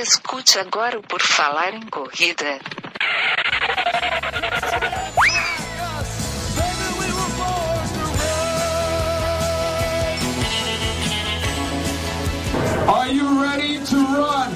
Escute agora o Por Falar em Corrida. Are you ready to run?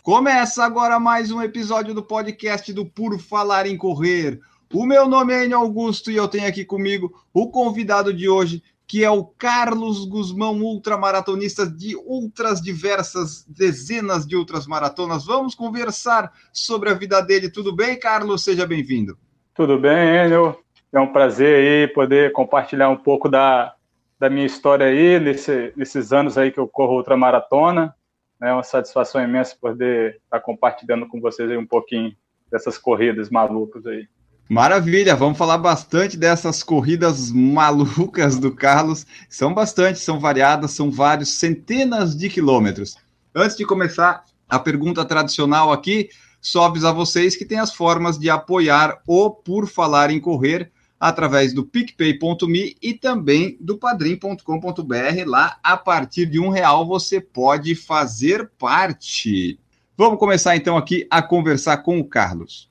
Começa agora mais um episódio do podcast do Por Falar em Correr. O meu nome é Enio Augusto e eu tenho aqui comigo o convidado de hoje, que é o Carlos Guzmão, ultramaratonista de outras diversas dezenas de outras maratonas. Vamos conversar sobre a vida dele. Tudo bem, Carlos? Seja bem-vindo. Tudo bem, Enio. É um prazer aí poder compartilhar um pouco da, da minha história aí, nesse, nesses anos aí que eu corro ultramaratona. É uma satisfação imensa poder estar compartilhando com vocês aí um pouquinho dessas corridas malucas aí. Maravilha, vamos falar bastante dessas corridas malucas do Carlos. São bastante, são variadas, são vários, centenas de quilômetros. Antes de começar, a pergunta tradicional aqui, só avisar vocês que tem as formas de apoiar o Por Falar em Correr através do picpay.me e também do padrim.com.br. Lá, a partir de um real, você pode fazer parte. Vamos começar então aqui a conversar com o Carlos.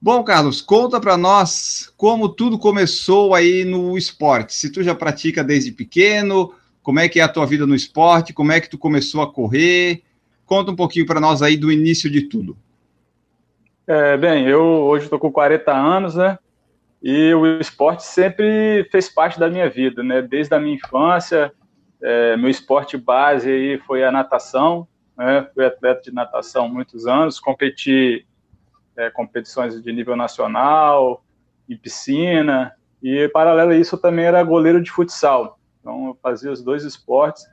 Bom, Carlos, conta para nós como tudo começou aí no esporte. Se tu já pratica desde pequeno, como é que é a tua vida no esporte, como é que tu começou a correr? Conta um pouquinho para nós aí do início de tudo. É, bem, eu hoje estou com 40 anos, né? E o esporte sempre fez parte da minha vida, né? Desde a minha infância, é, meu esporte base aí foi a natação, né? Fui atleta de natação muitos anos, competi é, competições de nível nacional, em piscina, e paralelo a isso eu também era goleiro de futsal. Então eu fazia os dois esportes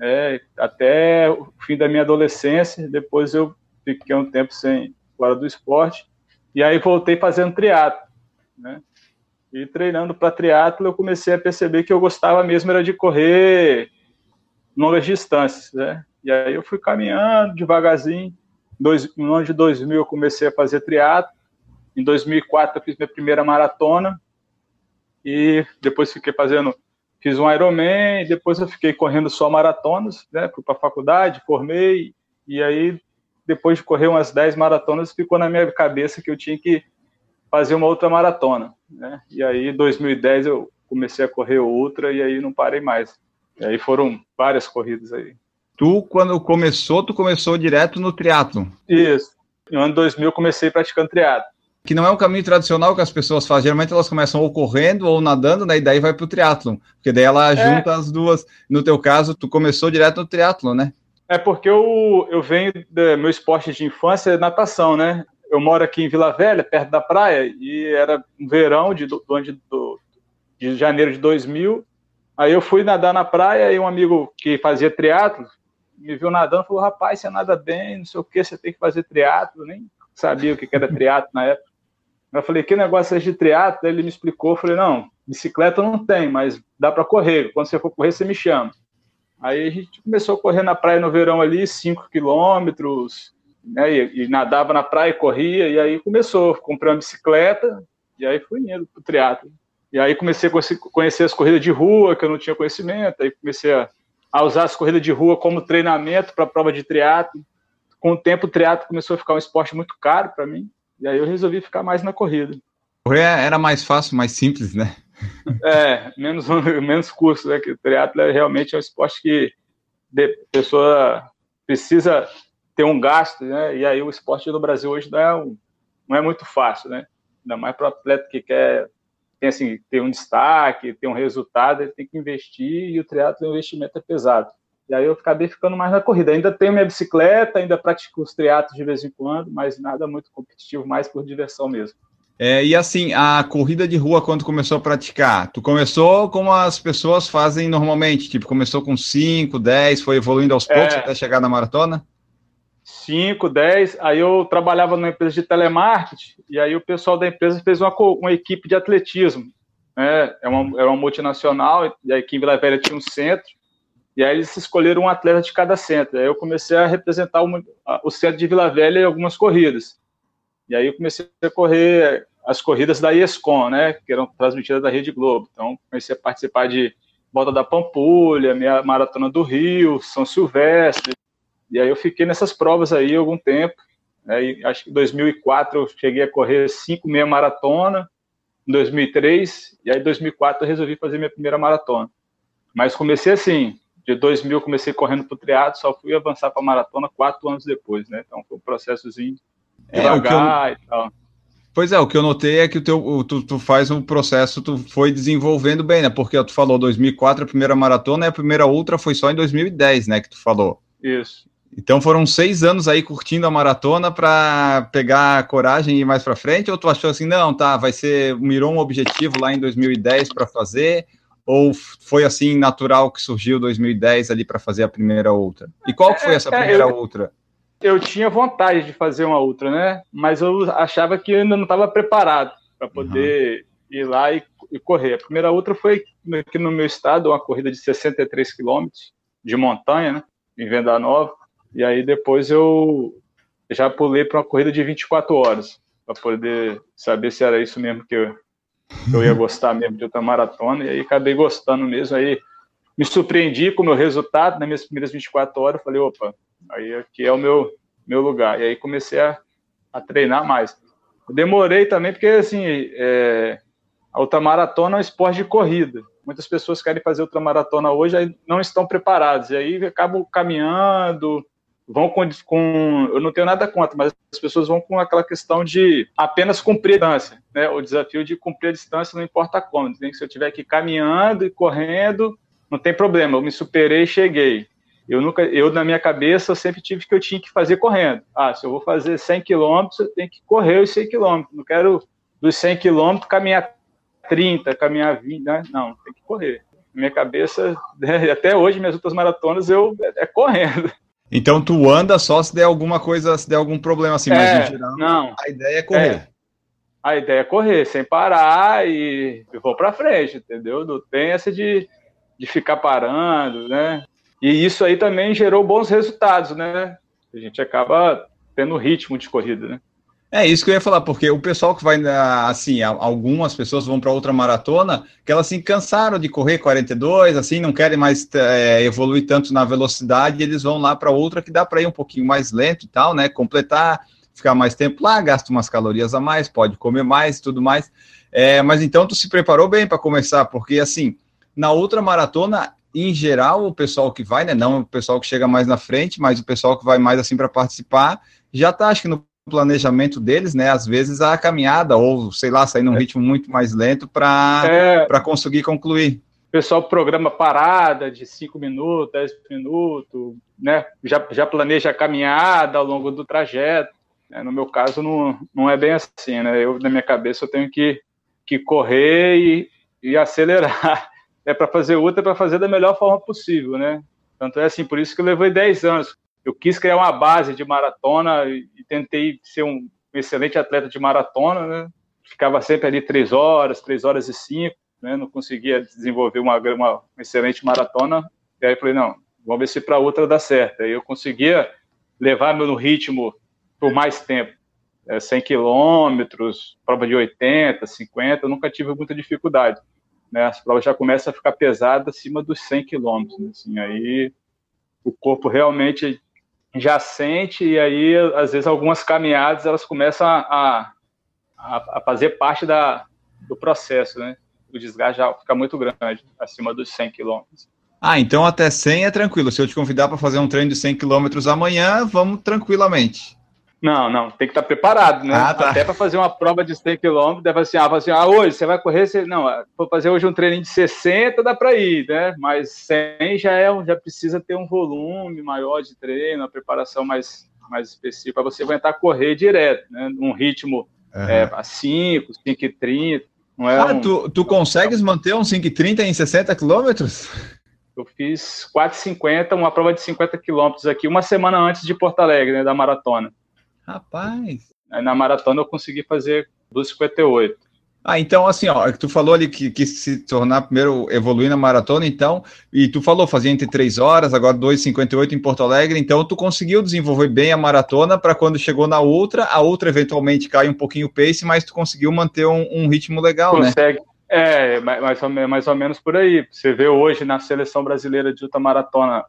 é, até o fim da minha adolescência. Depois eu fiquei um tempo sem fora do esporte e aí voltei fazendo triatlo né? E treinando para triatlo, eu comecei a perceber que eu gostava mesmo era de correr longas distâncias, né? E aí eu fui caminhando devagarzinho. Dois, no ano de 2000 eu comecei a fazer triatlo. Em 2004 eu fiz minha primeira maratona. E depois fiquei fazendo, fiz um Ironman, depois eu fiquei correndo só maratonas, né? Fui para a faculdade, formei e aí depois de correr umas 10 maratonas, ficou na minha cabeça que eu tinha que fazer uma outra maratona, né? E aí, em 2010, eu comecei a correr outra e aí não parei mais. E aí foram várias corridas aí. Tu, quando começou, tu começou direto no triatlo? Isso. No ano 2000, eu comecei praticando triatlo. Que não é um caminho tradicional que as pessoas fazem. Geralmente elas começam ou correndo ou nadando, né? E daí vai pro triatlo. Porque daí ela é. junta as duas. No teu caso, tu começou direto no triatlo, né? É porque eu, eu venho, de, meu esporte de infância é natação, né? eu moro aqui em Vila Velha, perto da praia, e era um verão de, do, do, de janeiro de 2000. Aí eu fui nadar na praia e um amigo que fazia triatlo me viu nadando falou: Rapaz, você nada bem, não sei o que, você tem que fazer triatlo. Nem sabia o que era triatlo na época. Eu falei: Que negócio é de triatlo? Ele me explicou. Eu falei: Não, bicicleta não tem, mas dá para correr. Quando você for correr, você me chama. Aí a gente começou a correr na praia no verão ali, 5 quilômetros, né, e, e, nadava na praia, corria, e aí começou, comprei uma bicicleta, e aí fui indo pro triatlo. E aí comecei a conhecer as corridas de rua, que eu não tinha conhecimento, aí comecei a, a usar as corridas de rua como treinamento para a prova de triatlo. Com o tempo, o triatlo começou a ficar um esporte muito caro para mim, e aí eu resolvi ficar mais na corrida. Correr era mais fácil, mais simples, né? É, menos, menos curso, né? Que o triatlo é realmente é um esporte que a pessoa precisa ter um gasto, né? E aí o esporte no Brasil hoje não é, um, não é muito fácil, né? Ainda mais para o atleta que quer tem assim, ter um destaque, ter um resultado, ele tem que investir e o triatlo o investimento é pesado. E aí eu acabei ficando mais na corrida. Ainda tenho minha bicicleta, ainda pratico os triatlos de vez em quando, mas nada muito competitivo, mais por diversão mesmo. É, e assim, a corrida de rua, quando começou a praticar, tu começou como as pessoas fazem normalmente, tipo, começou com 5, 10, foi evoluindo aos poucos é, até chegar na maratona? 5, 10. Aí eu trabalhava numa empresa de telemarketing, e aí o pessoal da empresa fez uma, uma equipe de atletismo. Né? É uma, era uma multinacional, e aqui em Vila Velha tinha um centro, e aí eles escolheram um atleta de cada centro. Aí eu comecei a representar uma, o centro de Vila Velha em algumas corridas. E aí eu comecei a correr as corridas da ESCOM, né, que eram transmitidas da Rede Globo. Então comecei a participar de Volta da Pampulha, maratona do Rio, São Silvestre. E aí eu fiquei nessas provas aí algum tempo. Aí, acho que em 2004 eu cheguei a correr cinco meia maratona, em 2003, e aí em 2004 eu resolvi fazer minha primeira maratona. Mas comecei assim, de 2000 eu comecei correndo pro triado, só fui avançar para maratona quatro anos depois, né? Então foi um processozinho devagar é, eu... e tal. Pois é, o que eu notei é que o teu, tu, tu faz um processo, tu foi desenvolvendo bem, né? Porque tu falou 2004 a primeira maratona e a primeira ultra foi só em 2010, né? Que tu falou. Isso. Então foram seis anos aí curtindo a maratona para pegar coragem e ir mais para frente? Ou tu achou assim, não, tá, vai ser, mirou um objetivo lá em 2010 para fazer? Ou foi assim natural que surgiu 2010 ali para fazer a primeira ultra? E qual que foi essa é, é, primeira eu, ultra? Eu tinha vontade de fazer uma ultra, né? Mas eu achava que ainda não estava preparado para poder uhum. ir lá e, e, correr. A primeira ultra foi aqui no meu estado, uma corrida de 63 quilômetros de montanha, né? Em Venda Nova. E aí depois eu já pulei para uma corrida de 24 horas, para poder saber se era isso mesmo que eu, que eu ia gostar mesmo de outra maratona. E aí acabei gostando mesmo. Aí me surpreendi com o meu resultado nas minhas primeiras 24 horas. Falei, opa, aí aqui é o meu, meu lugar. E aí comecei a, a treinar mais. Eu demorei também, porque assim, é, a ultramaratona é um esporte de corrida. Muitas pessoas querem fazer ultramaratona hoje e não estão preparados. E aí acabam caminhando, vão com, com, eu não tenho nada contra, mas as pessoas vão com aquela questão de apenas cumprir a distância, né? O desafio de cumprir a distância não importa como, que se eu estiver aqui caminhando e correndo, não tem problema, eu me superei e cheguei. Eu nunca, eu na minha cabeça sempre tive que eu tinha que fazer correndo. Ah, se eu vou fazer 100 quilômetros, eu tenho que correr os 100 quilômetros. Não quero dos 100 quilômetros caminhar 30, caminhar 20, né? Não, tem que correr. Na minha cabeça, até hoje minhas outras maratonas eu é, é correndo. Então tu anda só se der alguma coisa, se der algum problema assim, é, mas em geral não, a ideia é correr. É. A ideia é correr, sem parar e, e vou para frente, entendeu? Não tem essa de, de ficar parando, né? E isso aí também gerou bons resultados, né? A gente acaba tendo ritmo de corrida, né? É isso que eu ia falar, porque o pessoal que vai, assim, algumas pessoas vão para outra maratona, que elas assim cansaram de correr 42, assim, não querem mais é, evoluir tanto na velocidade, eles vão lá para outra que dá para ir um pouquinho mais lento e tal, né? Completar, ficar mais tempo lá, gasta umas calorias a mais, pode comer mais e tudo mais. É, mas então tu se preparou bem para começar, porque assim, na outra maratona, em geral, o pessoal que vai, né? Não o pessoal que chega mais na frente, mas o pessoal que vai mais assim para participar, já tá, acho que no planejamento deles, né? Às vezes a caminhada, ou sei lá, sair num é. ritmo muito mais lento para é, conseguir concluir. O pessoal programa parada de 5 minutos, 10 minutos, né? Já, já planeja a caminhada ao longo do trajeto. Né? No meu caso, não, não é bem assim, né? Eu, na minha cabeça, eu tenho que, que correr e, e acelerar. É para fazer outra, é para fazer da melhor forma possível, né? Tanto é assim, por isso que eu levei 10 anos eu quis criar uma base de maratona e, tentei ser um excelente atleta de maratona, né? Ficava sempre ali três horas, três horas e cinco, né? Não conseguia desenvolver uma, uma, excelente maratona. E aí falei, não, vamos ver se para outra dá certo. Aí eu conseguia levar meu ritmo por mais tempo. É, 100 quilômetros, prova de 80, 50, eu nunca tive muita dificuldade. Né? As provas já começam a ficar pesadas acima dos 100 quilômetros. Né? Assim, aí o corpo realmente já sente, e aí, às vezes, algumas caminhadas elas começam a, a, a fazer parte da, do processo, né? O desgaste já fica muito grande, acima dos 100 quilômetros. Ah, então até 100 é tranquilo. Se eu te convidar para fazer um treino de 100 quilômetros amanhã, vamos tranquilamente. Não, não, tem que estar preparado, né? Ah, tá. Até para fazer uma prova de 100 km, deve assim, ah, assim, ah, hoje você vai correr, você... não, vou fazer hoje um treininho de 60, dá para ir, né? Mas 100 já é, já precisa ter um volume maior de treino, uma preparação mais mais específica para você aguentar correr direto, né? Num ritmo uhum. é, a 5, 5 e 30. Não é ah, um... tu, tu consegues manter um 5 e 30 em 60 quilômetros? Eu fiz 4,50, uma prova de 50 quilômetros aqui, uma semana antes de Porto Alegre, né, da maratona. Rapaz. Aí na maratona eu consegui fazer 2,58. Ah, então assim, ó, tu falou ali que quis se tornar primeiro evoluir na maratona, então, e tu falou fazia entre 3 horas, agora 2,58 em Porto Alegre, então tu conseguiu desenvolver bem a maratona para quando chegou na outra, a outra eventualmente cai um pouquinho o pace, mas tu conseguiu manter um, um ritmo legal, Consegue. né? É, mais ou, mais ou menos por aí. Você vê hoje na seleção brasileira de ultramaratona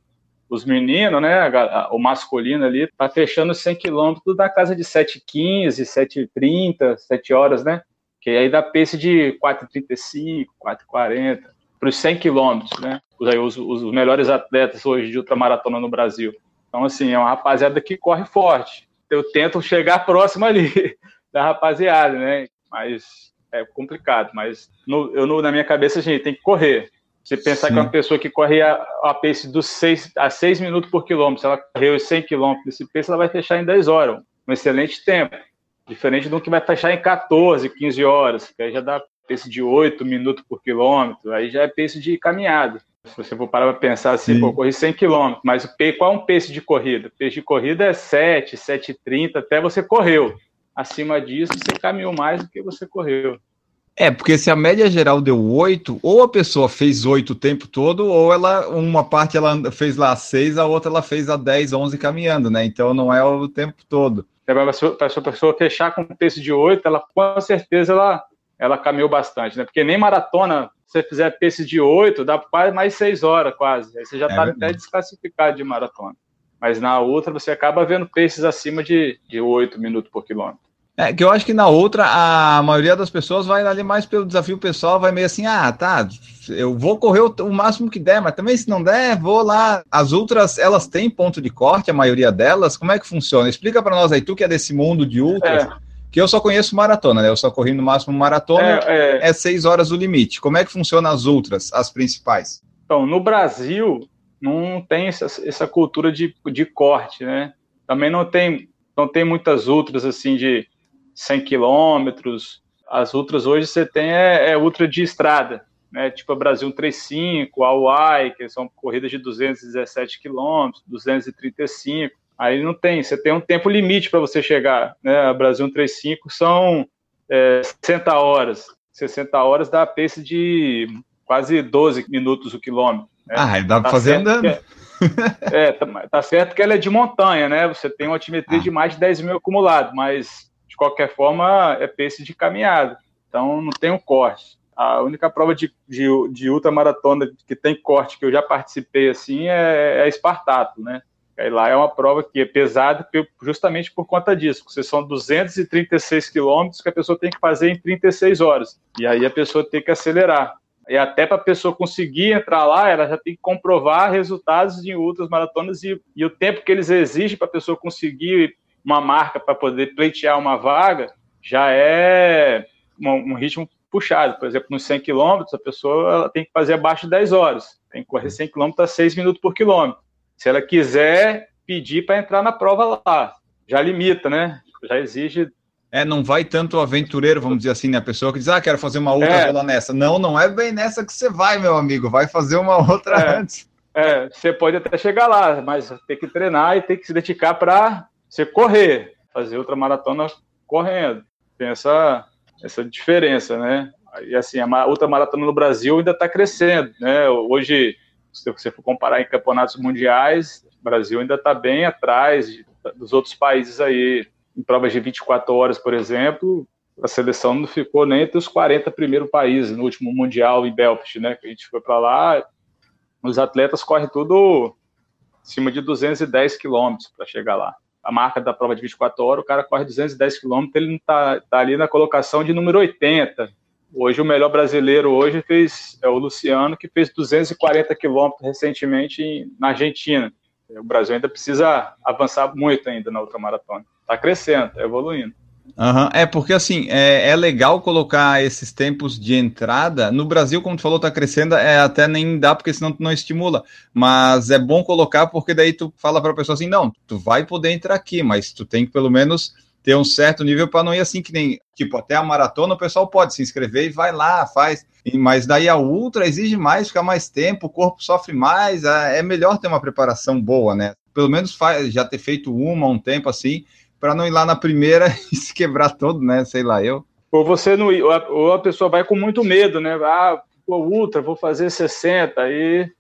os meninos, né, o masculino ali, tá fechando 100 quilômetros da casa de 7h15, 7h30, 7 horas, né? Que aí dá pace de 4h35, 4h40, para os 100 quilômetros, né? Os, os, os melhores atletas hoje de ultramaratona no Brasil. Então, assim, é uma rapaziada que corre forte. Eu tento chegar próximo ali da rapaziada, né? Mas é complicado, mas no, eu, na minha cabeça, a gente tem que correr. Você pensar Sim. que uma pessoa que corre a, a pace dos 6 a 6 minutos por quilômetro, se ela correu 100 quilômetros desse pace, ela vai fechar em 10 horas. Um excelente tempo. Diferente do que vai fechar em 14, 15 horas, que aí já dá pace de 8 minutos por quilômetro, aí já é pace de caminhada. Se você for parar para pensar assim, Sim. pô, eu corri 100 quilômetros, mas o qual é um pace de corrida? O pace de corrida é 7, 7,30, até você correu acima disso, você caminhou mais do que você correu. É, porque se a média geral deu 8, ou a pessoa fez 8 o tempo todo, ou ela, uma parte ela fez lá 6, a outra ela fez a 10, 11 caminhando, né? Então não é o tempo todo. É, para a pessoa fechar com um peso de 8, ela com certeza ela, ela caminhou bastante, né? Porque nem maratona, se você fizer peso de 8, dá quase mais 6 horas quase. Aí você já está é até desclassificado de maratona. Mas na outra você acaba vendo pesos acima de, de 8 minutos por quilômetro. É, que eu acho que na outra, a maioria das pessoas vai ali mais pelo desafio pessoal, vai meio assim, ah, tá, eu vou correr o, o, máximo que der, mas também se não der, vou lá. As ultras, elas têm ponto de corte, a maioria delas, como é que funciona? Explica para nós aí, tu que é desse mundo de ultras, é. que eu só conheço maratona, né? Eu só corri no máximo maratona, é, é. é seis horas o limite. Como é que funciona as ultras, as principais? Então, no Brasil, não tem essa, essa cultura de, de corte, né? Também não tem, não tem muitas ultras, assim, de 100 quilômetros. As ultras hoje você tem é, é, ultra de estrada, né? Tipo a Brasil 35, a UAI, que são corridas de 217 quilômetros, 235. Aí não tem, você tem um tempo limite para você chegar, né? A Brasil 35 são é, 60 horas. 60 horas dá a pace de quase 12 minutos o quilômetro. Né? Ah, dá para tá fazer andando. É, é, tá, tá, certo que ela é de montanha, né? Você tem uma altimetria ah. de mais de 10 mil acumulado, mas qualquer forma, é pace de caminhada. Então, não tem um corte. A única prova de, de, de ultramaratona que tem corte que eu já participei assim é, é Espartato, né? Aí lá é uma prova que é pesada justamente por conta disso. Porque são 236 quilômetros que a pessoa tem que fazer em 36 horas. E aí a pessoa tem que acelerar. E até para a pessoa conseguir entrar lá, ela já tem que comprovar resultados de outras maratonas e, e o tempo que eles exigem para a pessoa conseguir uma marca para poder pleitear uma vaga já é um, um, ritmo puxado. Por exemplo, nos 100 quilômetros, a pessoa tem que fazer abaixo de 10 horas. Tem que correr 100 quilômetros a 6 minutos por quilômetro. Se ela quiser pedir para entrar na prova lá, já limita, né? Já exige é, não vai tanto aventureiro, vamos dizer assim, né? A pessoa que diz, ah, quero fazer uma outra é. nessa. Não, não é bem nessa que você vai, meu amigo. Vai fazer uma outra é. antes. É, você pode até chegar lá, mas tem que treinar e tem que se dedicar para você correr, fazer outra maratona correndo. Tem essa, essa diferença, né? E assim, a outra maratona no Brasil ainda está crescendo, né? Hoje, se você for comparar em campeonatos mundiais, o Brasil ainda está bem atrás dos outros países aí. Em provas de 24 horas, por exemplo, a seleção não ficou nem entre os 40 primeiros países no último Mundial em Belfast, né? Que a gente foi para lá, os atletas correm tudo acima de 210 quilômetros para chegar lá a marca da prova de 24 horas, o cara corre 210 quilômetros, ele não está tá ali na colocação de número 80. Hoje o melhor brasileiro hoje fez é o Luciano, que fez 240 quilômetros recentemente na Argentina. O Brasil ainda precisa avançar muito ainda na ultramaratona. Está crescendo, está evoluindo. Uhum. É porque assim é, é, legal colocar esses tempos de entrada. No Brasil, como tu falou, tá crescendo, é até nem dá porque senão tu não estimula. Mas é bom colocar porque daí tu fala para a pessoa assim, não, tu vai poder entrar aqui, mas tu tem que pelo menos ter um certo nível para não ir assim que nem tipo até a maratona o pessoal pode se inscrever e vai lá faz. Mas daí a ultra exige mais, fica mais tempo, o corpo sofre mais. É melhor ter uma preparação boa, né? Pelo menos faz, já ter feito uma um tempo assim para não ir lá na primeira e se quebrar todo, né? Sei lá, eu. Ou você não ou a pessoa vai com muito medo, né? Ah, pô, ultra, vou fazer 60 aí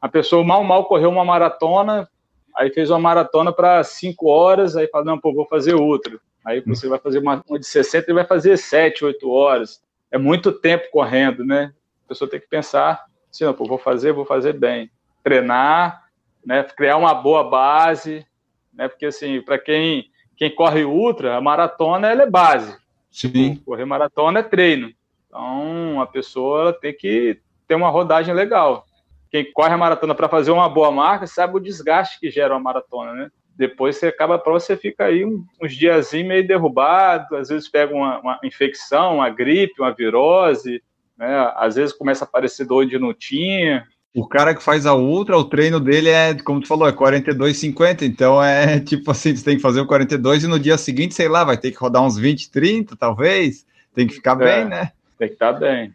a pessoa mal mal correu uma maratona, aí fez uma maratona para 5 horas, aí fala, não, pô, vou fazer outra. Aí você vai fazer uma, uma de 60 e vai fazer 7, 8 horas. é muito tempo correndo, né? A pessoa tem que pensar, assim, não, pô, vou fazer, vou fazer bem. Treinar, né? Criar uma boa base, né? Porque, assim, para quem, quem corre ultra, a maratona, ela é base. Sim. Correr maratona é treino. Então, a pessoa tem que ter uma rodagem legal. Quem corre a maratona para fazer uma boa marca sabe o desgaste que gera uma maratona, né? Depois você acaba a prova, você fica aí uns dias meio derrubado, às vezes pega uma, uma, infecção, uma gripe, uma virose, né? Às vezes começa a aparecer dor de não tinha. O cara que faz a ultra, o treino dele é, como tu falou, é 42,50, então é tipo assim, você tem que fazer o 42 e no dia seguinte, sei lá, vai ter que rodar uns 20, 30, talvez. Tem que ficar é, bem, né? Tem que estar bem.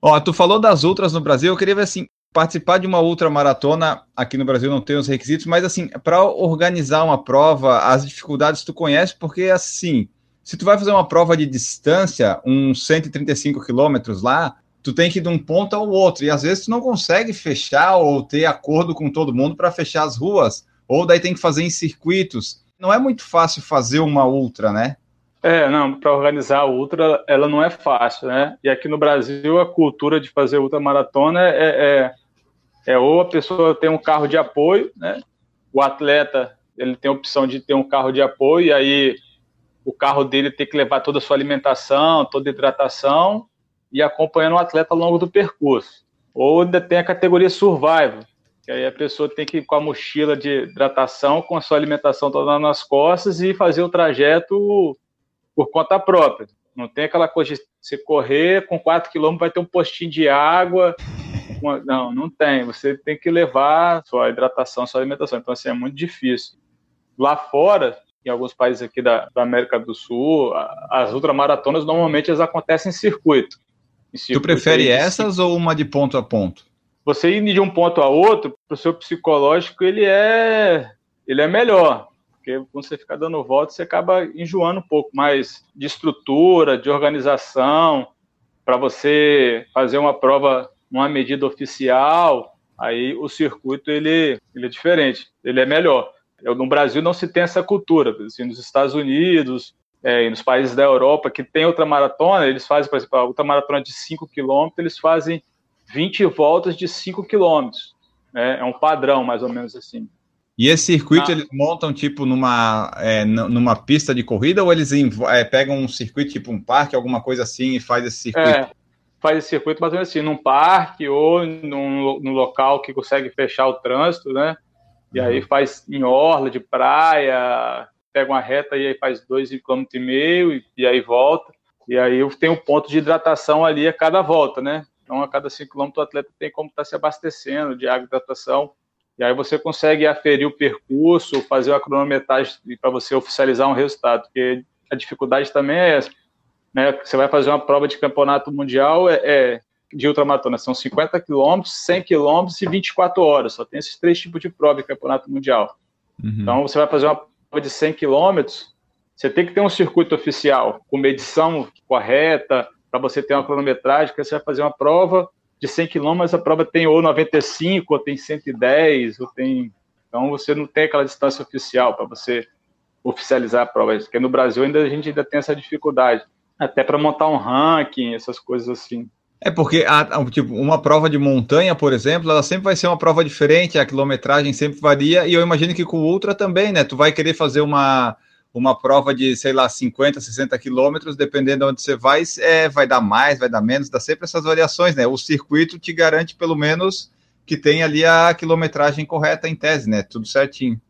Ó, tu falou das ultras no Brasil, eu queria ver assim, participar de uma ultramaratona aqui no Brasil não tem os requisitos, mas assim, para organizar uma prova, as dificuldades tu conhece, porque assim, se tu vai fazer uma prova de distância, uns 135 quilômetros lá, tu tem que ir de um ponto ao outro, e às vezes tu não consegue fechar ou ter acordo com todo mundo para fechar as ruas, ou daí tem que fazer em circuitos. Não é muito fácil fazer uma ultra, né? É, não, para organizar a ultra, ela não é fácil, né? E aqui no Brasil, a cultura de fazer ultramaratona é, é, é ou a pessoa tem um carro de apoio, né? O atleta, ele tem a opção de ter um carro de apoio, e aí o carro dele tem que levar toda a sua alimentação, toda a hidratação, e acompanhando o atleta ao longo do percurso. Ou ainda tem a categoria survival, que aí a pessoa tem que ir com a mochila de hidratação, com a sua alimentação toda nas costas e fazer o trajeto por conta própria. Não tem aquela coisa de você correr com 4 quilômetros vai ter um postinho de água. Não, não tem. Você tem que levar sua hidratação, sua alimentação. Então, assim, é muito difícil. Lá fora, em alguns países aqui da, da América do Sul, as ultramaratonas normalmente elas acontecem em circuito. Tu prefere essas ou uma de ponto a ponto? Você ir de um ponto a outro, para o seu psicológico, ele é, ele é melhor porque quando você fica dando volta, você acaba enjoando um pouco mais de estrutura, de organização, para você fazer uma prova numa medida oficial, aí o circuito ele, ele é diferente, ele é melhor. No Brasil não se tem essa cultura, assim, nos Estados Unidos é, e nos países da Europa que tem outra maratona, eles fazem, por exemplo, a outra maratona de 5 km, eles fazem 20 voltas de 5 km. Né? É um padrão, mais ou menos assim. E esse circuito ah. eles montam tipo numa, é, numa pista de corrida ou eles é, pegam um circuito tipo um parque, alguma coisa assim e faz esse circuito? É, faz esse circuito mais ou menos assim, num parque ou num, num local que consegue fechar o trânsito, né? E uhum. aí faz em orla de praia, pega uma reta e aí faz dois km e meio e, aí volta. E aí tem um ponto de hidratação ali a cada volta, né? Então a cada 5 km o atleta tem como estar tá se abastecendo de água e hidratação e aí você consegue aferir o percurso, fazer a cronometragem para você oficializar um resultado, porque a dificuldade também é essa. Né? Você vai fazer uma prova de campeonato mundial é, é de ultramaratona, são 50 quilômetros, 100 quilômetros e 24 horas, só tem esses três tipos de prova de campeonato mundial. Uhum. Então você vai fazer uma de 100 quilômetros, você tem que ter um circuito oficial, com medição correta, para você ter uma cronometragem, que você vai fazer uma prova de 100 km a prova tem ou 95, ou tem 110, ou tem. Então você não tem aquela distância oficial para você oficializar a prova. Porque no Brasil ainda a gente ainda tem essa dificuldade, até para montar um ranking, essas coisas assim. É porque a, tipo, uma prova de montanha, por exemplo, ela sempre vai ser uma prova diferente, a quilometragem sempre varia, e eu imagino que com o Ultra também, né? Tu vai querer fazer uma, uma prova de, sei lá, 50, 60 quilômetros, dependendo de onde você vai, é, vai dar mais, vai dar menos, dá sempre essas variações, né? O circuito te garante, pelo menos, que tem ali a quilometragem correta em tese, né? Tudo certinho.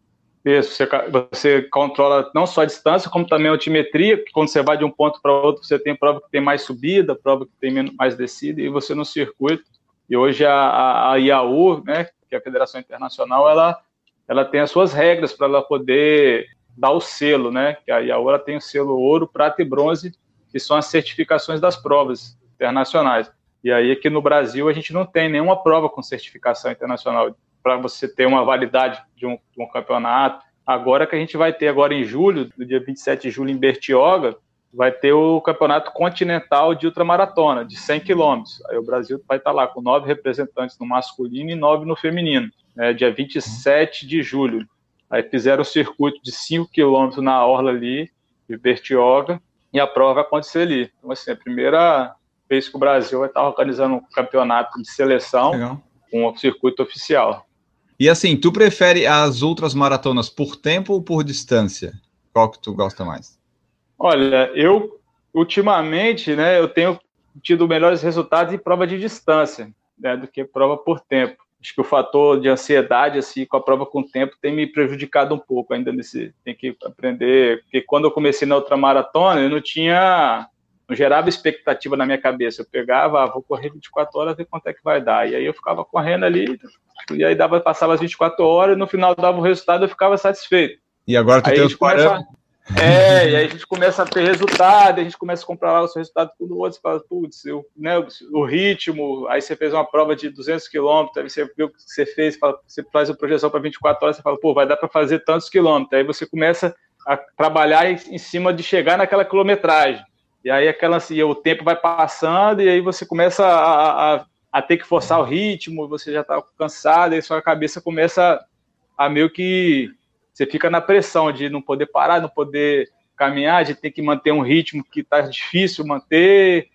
Isso, você, você controla não só a distância, como também a altimetria, que quando você vai de um ponto para outro, você tem prova que tem mais subida, prova que tem menos, mais descida, e você no circuito. E hoje a, a, a IAU, né, que é a Federação Internacional, ela, ela tem as suas regras para ela poder dá o selo, né? Que a Iaora tem o selo ouro, prata e bronze, que são as certificações das provas internacionais. E aí aqui no Brasil a gente não tem nenhuma prova com certificação internacional para você ter uma validade de um, de um, campeonato. Agora que a gente vai ter agora em julho, no dia 27 de julho em Bertioga, vai ter o campeonato continental de ultramaratona, de 100 quilômetros. Aí o Brasil vai estar lá com nove representantes no masculino e nove no feminino, né, dia 27 de julho. Aí fizeram o circuito de 5 quilômetros na orla ali, de Bertioga, e a prova vai acontecer ali. Então, assim, a primeira, vez que o Brasil vai estar organizando um campeonato de seleção Legal. com um circuito oficial. E assim, tu prefere as outras maratonas por tempo ou por distância? Qual que tu gosta mais? Olha, eu ultimamente, né, eu tenho tido melhores resultados em prova de distância, né, do que prova por tempo. Acho que o fator de ansiedade, assim, com a prova com tempo, tem me prejudicado um pouco ainda nesse. Tem que aprender, porque quando eu comecei na outra maratona, eu não tinha não gerava expectativa na minha cabeça. Eu pegava, ah, vou correr 24 horas, ver quanto é que vai dar. E aí eu ficava correndo ali, e aí dava, passava as 24 horas, e no final dava o resultado, eu ficava satisfeito. E agora tu aí tem os começa, É, e aí a gente começa a ter resultado, a gente começa a comprar lá o seu resultado com o outro, você fala, putz, eu, né, o ritmo, aí você fez uma prova de 200 quilômetros, aí você viu o que você fez, fala, você faz a projeção para 24 horas, você fala, pô, vai dar para fazer tantos quilômetros, aí você começa a trabalhar em cima de chegar naquela quilometragem. E aí aquela assim, o tempo vai passando e aí você começa a, a, a ter que forçar o ritmo, você já está cansado, e sua cabeça começa a meio que você fica na pressão de não poder parar, não poder caminhar, de ter que manter um ritmo que está difícil manter.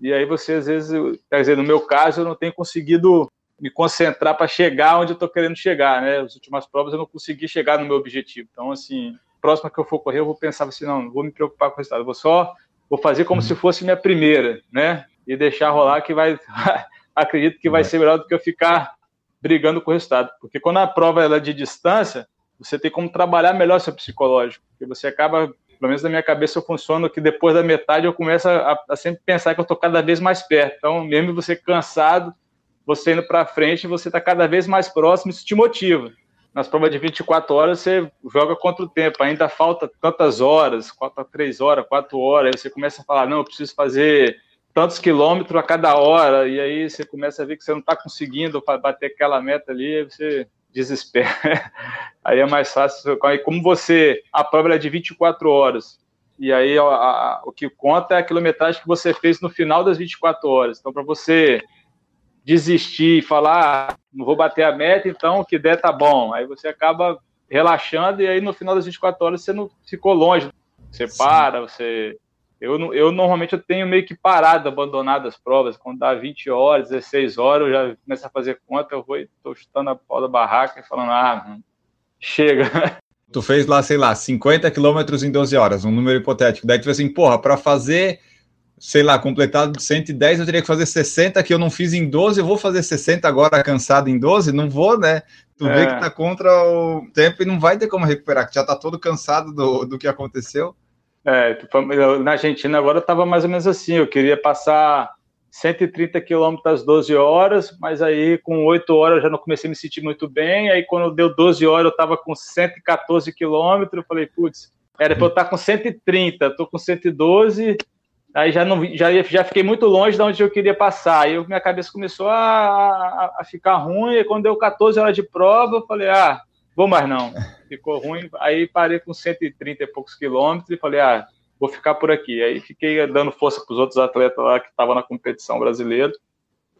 E aí você às vezes, quer dizer, no meu caso, eu não tenho conseguido me concentrar para chegar onde eu estou querendo chegar, né? As últimas provas eu não consegui chegar no meu objetivo. Então, assim, próxima que eu for correr, eu vou pensar assim, não, não vou me preocupar com o resultado, vou só vou fazer como uhum. se fosse minha primeira, né? E deixar rolar que vai, acredito que vai ser melhor do que eu ficar brigando com o resultado, porque quando a prova é de distância, você tem como trabalhar melhor seu psicológico, porque você acaba, pelo menos na minha cabeça eu funciono que depois da metade eu começo a, a sempre pensar que eu estou cada vez mais perto. Então, mesmo você cansado, você indo para frente, você está cada vez mais próximo, isso te motiva nas provas de 24 horas você joga contra o tempo, ainda falta tantas horas, quatro, três horas, quatro horas, aí você começa a falar, não, eu preciso fazer tantos quilômetros a cada hora, e aí você começa a ver que você não está conseguindo bater aquela meta ali, aí você desespera. aí é mais fácil, aí como você, a prova é de 24 horas, e aí a, a, o que conta é a quilometragem que você fez no final das 24 horas, então para você desistir e falar, ah, não vou bater a meta, então o que der tá bom. Aí você acaba relaxando e aí no final das 24 horas você não ficou longe. Você Sim. para, você. Eu, eu normalmente eu tenho meio que parado, abandonado as provas. Quando dá 20 horas, 16 horas, eu já começo a fazer conta, eu vou estou chutando a pau da barraca e falando, ah, chega. Tu fez lá, sei lá, 50 quilômetros em 12 horas, um número hipotético. Daí tu fez assim, porra, para fazer sei lá, completado de 110, eu teria que fazer 60, que eu não fiz em 12, eu vou fazer 60 agora cansado em 12? Não vou, né? Tu é. vê que tá contra o tempo e não vai ter como recuperar, que já tá todo cansado do, do que aconteceu. É, na Argentina agora tava mais ou menos assim, eu queria passar 130 quilômetros às 12 horas, mas aí com 8 horas eu já não comecei a me sentir muito bem, aí quando deu 12 horas eu tava com 114 quilômetros, eu falei, putz, era para eu estar com 130, tô com 112, aí já não já, já fiquei muito longe de onde eu queria passar. Aí minha cabeça começou a, a, a, ficar ruim. E quando deu 14 horas de prova, eu falei, ah, vou mais não. Ficou ruim. Aí parei com 130 e poucos quilômetros e falei, ah, vou ficar por aqui. Aí fiquei dando força para os outros atletas lá que estavam na competição brasileira,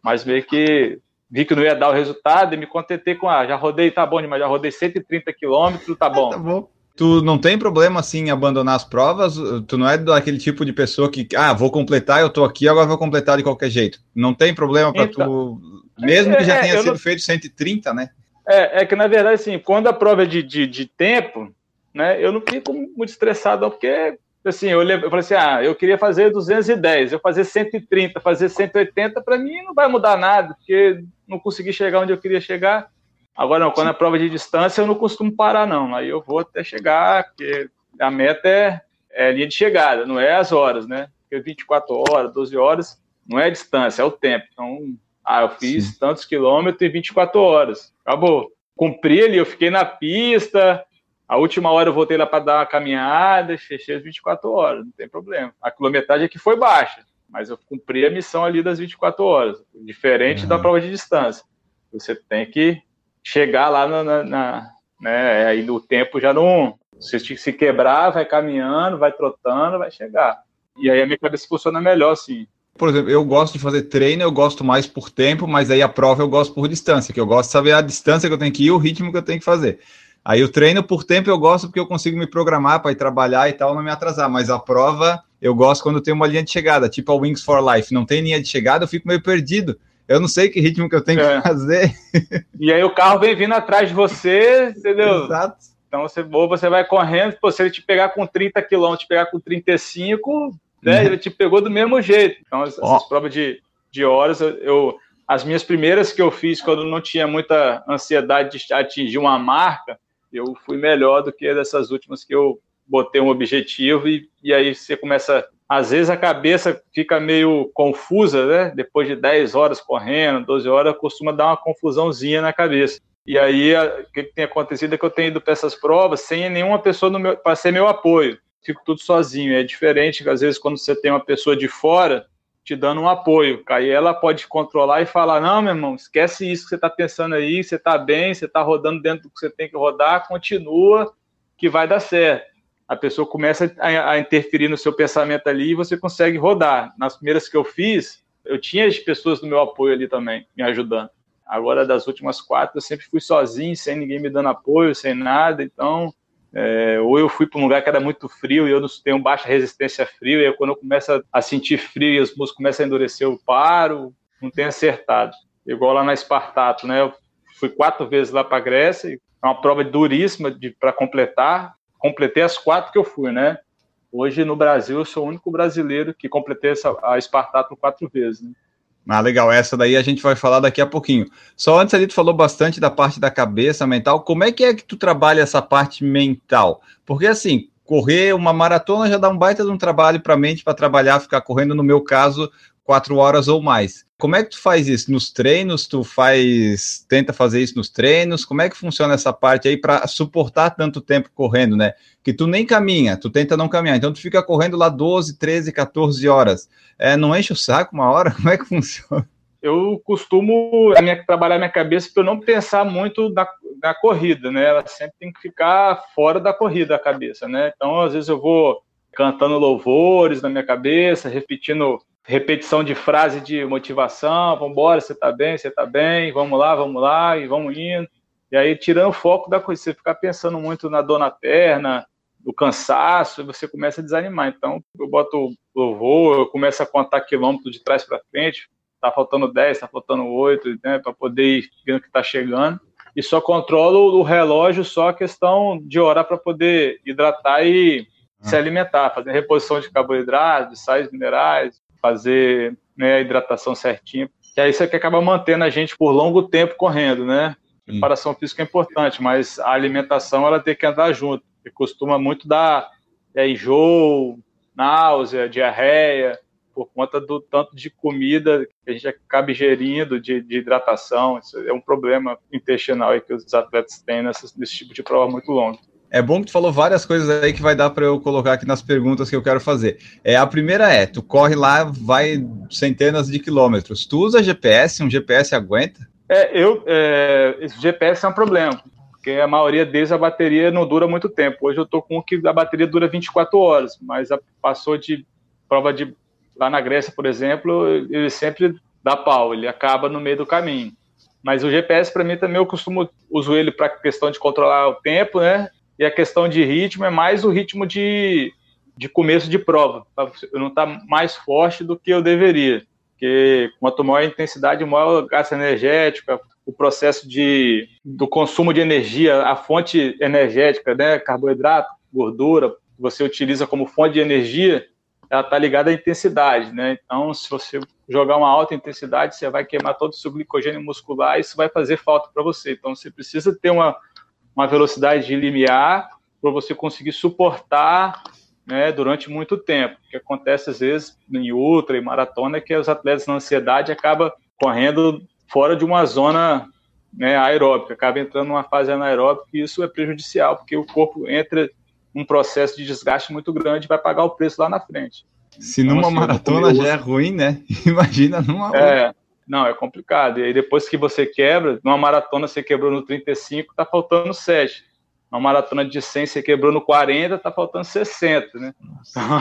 mas meio que vi que não ia dar o resultado e me contentei com, ah, já rodei, tá bom, mas já rodei 130 quilômetros, tá bom. tá bom tu não tem problema assim em abandonar as provas? Tu não é daquele tipo de pessoa que, ah, vou completar, eu tô aqui, agora vou completar de qualquer jeito. Não tem problema para então, tu, mesmo que já é, tenha sido não... feito 130, né? É, é que na verdade, assim, quando a prova é de, de, de tempo, né, eu não fico muito estressado, porque, assim, eu, eu falei assim, ah, eu queria fazer 210, eu fazer 130, fazer 180, para mim não vai mudar nada, porque não consegui chegar onde eu queria chegar, Agora, não, quando é prova de distância, eu não costumo parar, não. Aí eu vou até chegar, porque a meta é, é linha de chegada, não é as horas, né? Porque 24 horas, 12 horas, não é a distância, é o tempo. Então, ah, eu fiz Sim. tantos quilômetros em 24 horas. Acabou. Cumpri ali, eu fiquei na pista. A última hora eu voltei lá para dar uma caminhada, fechei as 24 horas, não tem problema. A quilometragem aqui foi baixa, mas eu cumpri a missão ali das 24 horas, diferente uhum. da prova de distância. Você tem que chegar lá na, na, na né? Aí no tempo já não. Se, se quebrar, vai caminhando, vai trotando, vai chegar. E aí a minha cabeça funciona melhor, assim. Por exemplo, eu gosto de fazer treino, eu gosto mais por tempo, mas aí a prova eu gosto por distância, que eu gosto de saber a distância que eu tenho que ir, o ritmo que eu tenho que fazer. Aí o treino por tempo eu gosto porque eu consigo me programar para ir trabalhar e tal, não me atrasar, mas a prova eu gosto quando tem uma linha de chegada, tipo a Wings for Life. Não tem linha de chegada, eu fico meio perdido. Eu não sei que ritmo que eu tenho é. que fazer. E aí o carro vem vindo atrás de você, entendeu? Exato. Então você, ou você vai correndo, pô, se ele te pegar com 30 km, te pegar com 35, né, uhum. ele te pegou do mesmo jeito. Então essas oh. provas de, de horas, eu, eu, as minhas primeiras que eu fiz quando não tinha muita ansiedade de atingir uma marca, eu fui melhor do que dessas últimas que eu botei um objetivo e, e aí você começa às vezes a cabeça fica meio confusa, né? Depois de 10 horas correndo, 12 horas, costuma dar uma confusãozinha na cabeça. E aí, o que tem acontecido é que eu tenho ido para essas provas sem nenhuma pessoa para ser meu apoio. Fico tudo sozinho. É diferente, às vezes, quando você tem uma pessoa de fora te dando um apoio. Aí ela pode controlar e falar: não, meu irmão, esquece isso que você está pensando aí, você está bem, você está rodando dentro do que você tem que rodar, continua que vai dar certo a pessoa começa a, a, interferir no seu pensamento ali e você consegue rodar. Nas primeiras que eu fiz, eu tinha as pessoas do meu apoio ali também, me ajudando. Agora, das últimas quatro, eu sempre fui sozinho, sem ninguém me dando apoio, sem nada. Então, é, ou eu fui para um lugar que era muito frio e eu não tenho baixa resistência a frio, e aí, quando eu começo a sentir frio e os músculos começam a endurecer, eu paro, não tenho acertado. Igual lá na Espartato, né? Eu fui quatro vezes lá para a Grécia, é uma prova duríssima para completar, completei as quatro que eu fui, né? Hoje no Brasil eu sou o único brasileiro que completei essa, a Espartato quatro vezes. Né? Ah, legal. Essa daí a gente vai falar daqui a pouquinho. Só antes ali tu falou bastante da parte da cabeça mental. Como é que é que tu trabalha essa parte mental? Porque assim, correr uma maratona já dá um baita de um trabalho para a mente para trabalhar, ficar correndo. No meu caso, quatro horas ou mais. Como é que tu faz isso? Nos treinos, tu faz, tenta fazer isso nos treinos? Como é que funciona essa parte aí para suportar tanto tempo correndo, né? Que tu nem caminha, tu tenta não caminhar, então tu fica correndo lá 12, 13, 14 horas. É, não enche o saco uma hora? Como é que funciona? Eu costumo a minha, trabalhar minha cabeça para não pensar muito na, na corrida, né? Ela sempre tem que ficar fora da corrida a cabeça, né? Então, às vezes eu vou cantando louvores na minha cabeça, repetindo repetição de frase de motivação, vamos embora, você está bem, você está bem, vamos lá, vamos lá, e vamos indo. E aí, tirando o foco da coisa, você ficar pensando muito na dor na perna, no cansaço, você começa a desanimar. Então, eu boto louvor, eu começo a contar quilômetros de trás para frente, tá faltando 10, tá faltando 8, né, para poder ir vendo que tá chegando. E só controlo o relógio, só a questão de horar para poder hidratar e ah. se alimentar, fazer reposição de carboidratos, de sais minerais, fazer né, a hidratação certinha, que é isso que acaba mantendo a gente por longo tempo correndo, né? A preparação física é importante, mas a alimentação ela tem que andar junto, que costuma muito dar é, enjoo, náusea, diarreia, por conta do tanto de comida que a gente acaba ingerindo, de, de hidratação. Isso é um problema intestinal que os atletas têm nesse, nesse tipo de prova muito longa. É bom que tu falou várias coisas aí que vai dar para eu colocar aqui nas perguntas que eu quero fazer. É, a primeira é, tu corre lá, vai centenas de quilômetros. Tu usa GPS? Um GPS aguenta? É, eu, é, esse GPS é um problema, porque a maioria deles a bateria não dura muito tempo. Hoje eu tô com um que a bateria dura 24 horas, mas a, passou de prova de lá na Grécia, por exemplo, ele sempre dá pau, ele acaba no meio do caminho. Mas o GPS para mim também eu costumo uso ele para questão de controlar o tempo, né? E a questão de ritmo é mais o ritmo de, de começo de prova. Eu não tá mais forte do que eu deveria. Porque quanto maior a intensidade, maior o gasto energético, o processo de, do consumo de energia, a fonte energética, né, carboidrato, gordura, que você utiliza como fonte de energia, ela está ligada à intensidade, né? Então, se você jogar uma alta intensidade, você vai queimar todo o seu glicogênio muscular e isso vai fazer falta para você. Então, você precisa ter uma, uma velocidade de limiar para você conseguir suportar né, durante muito tempo. O que acontece às vezes em ultra e maratona é que os atletas na ansiedade acabam correndo fora de uma zona né, aeróbica, acaba entrando numa fase anaeróbica e isso é prejudicial, porque o corpo entra num processo de desgaste muito grande e vai pagar o preço lá na frente. Se então, numa assim, maratona já é ruim, né? Imagina numa é, não, é complicado. E aí depois que você quebra, numa maratona você quebrou no 35, tá faltando 7. Numa maratona de 100 você quebrou no 40, tá faltando 60, né? Então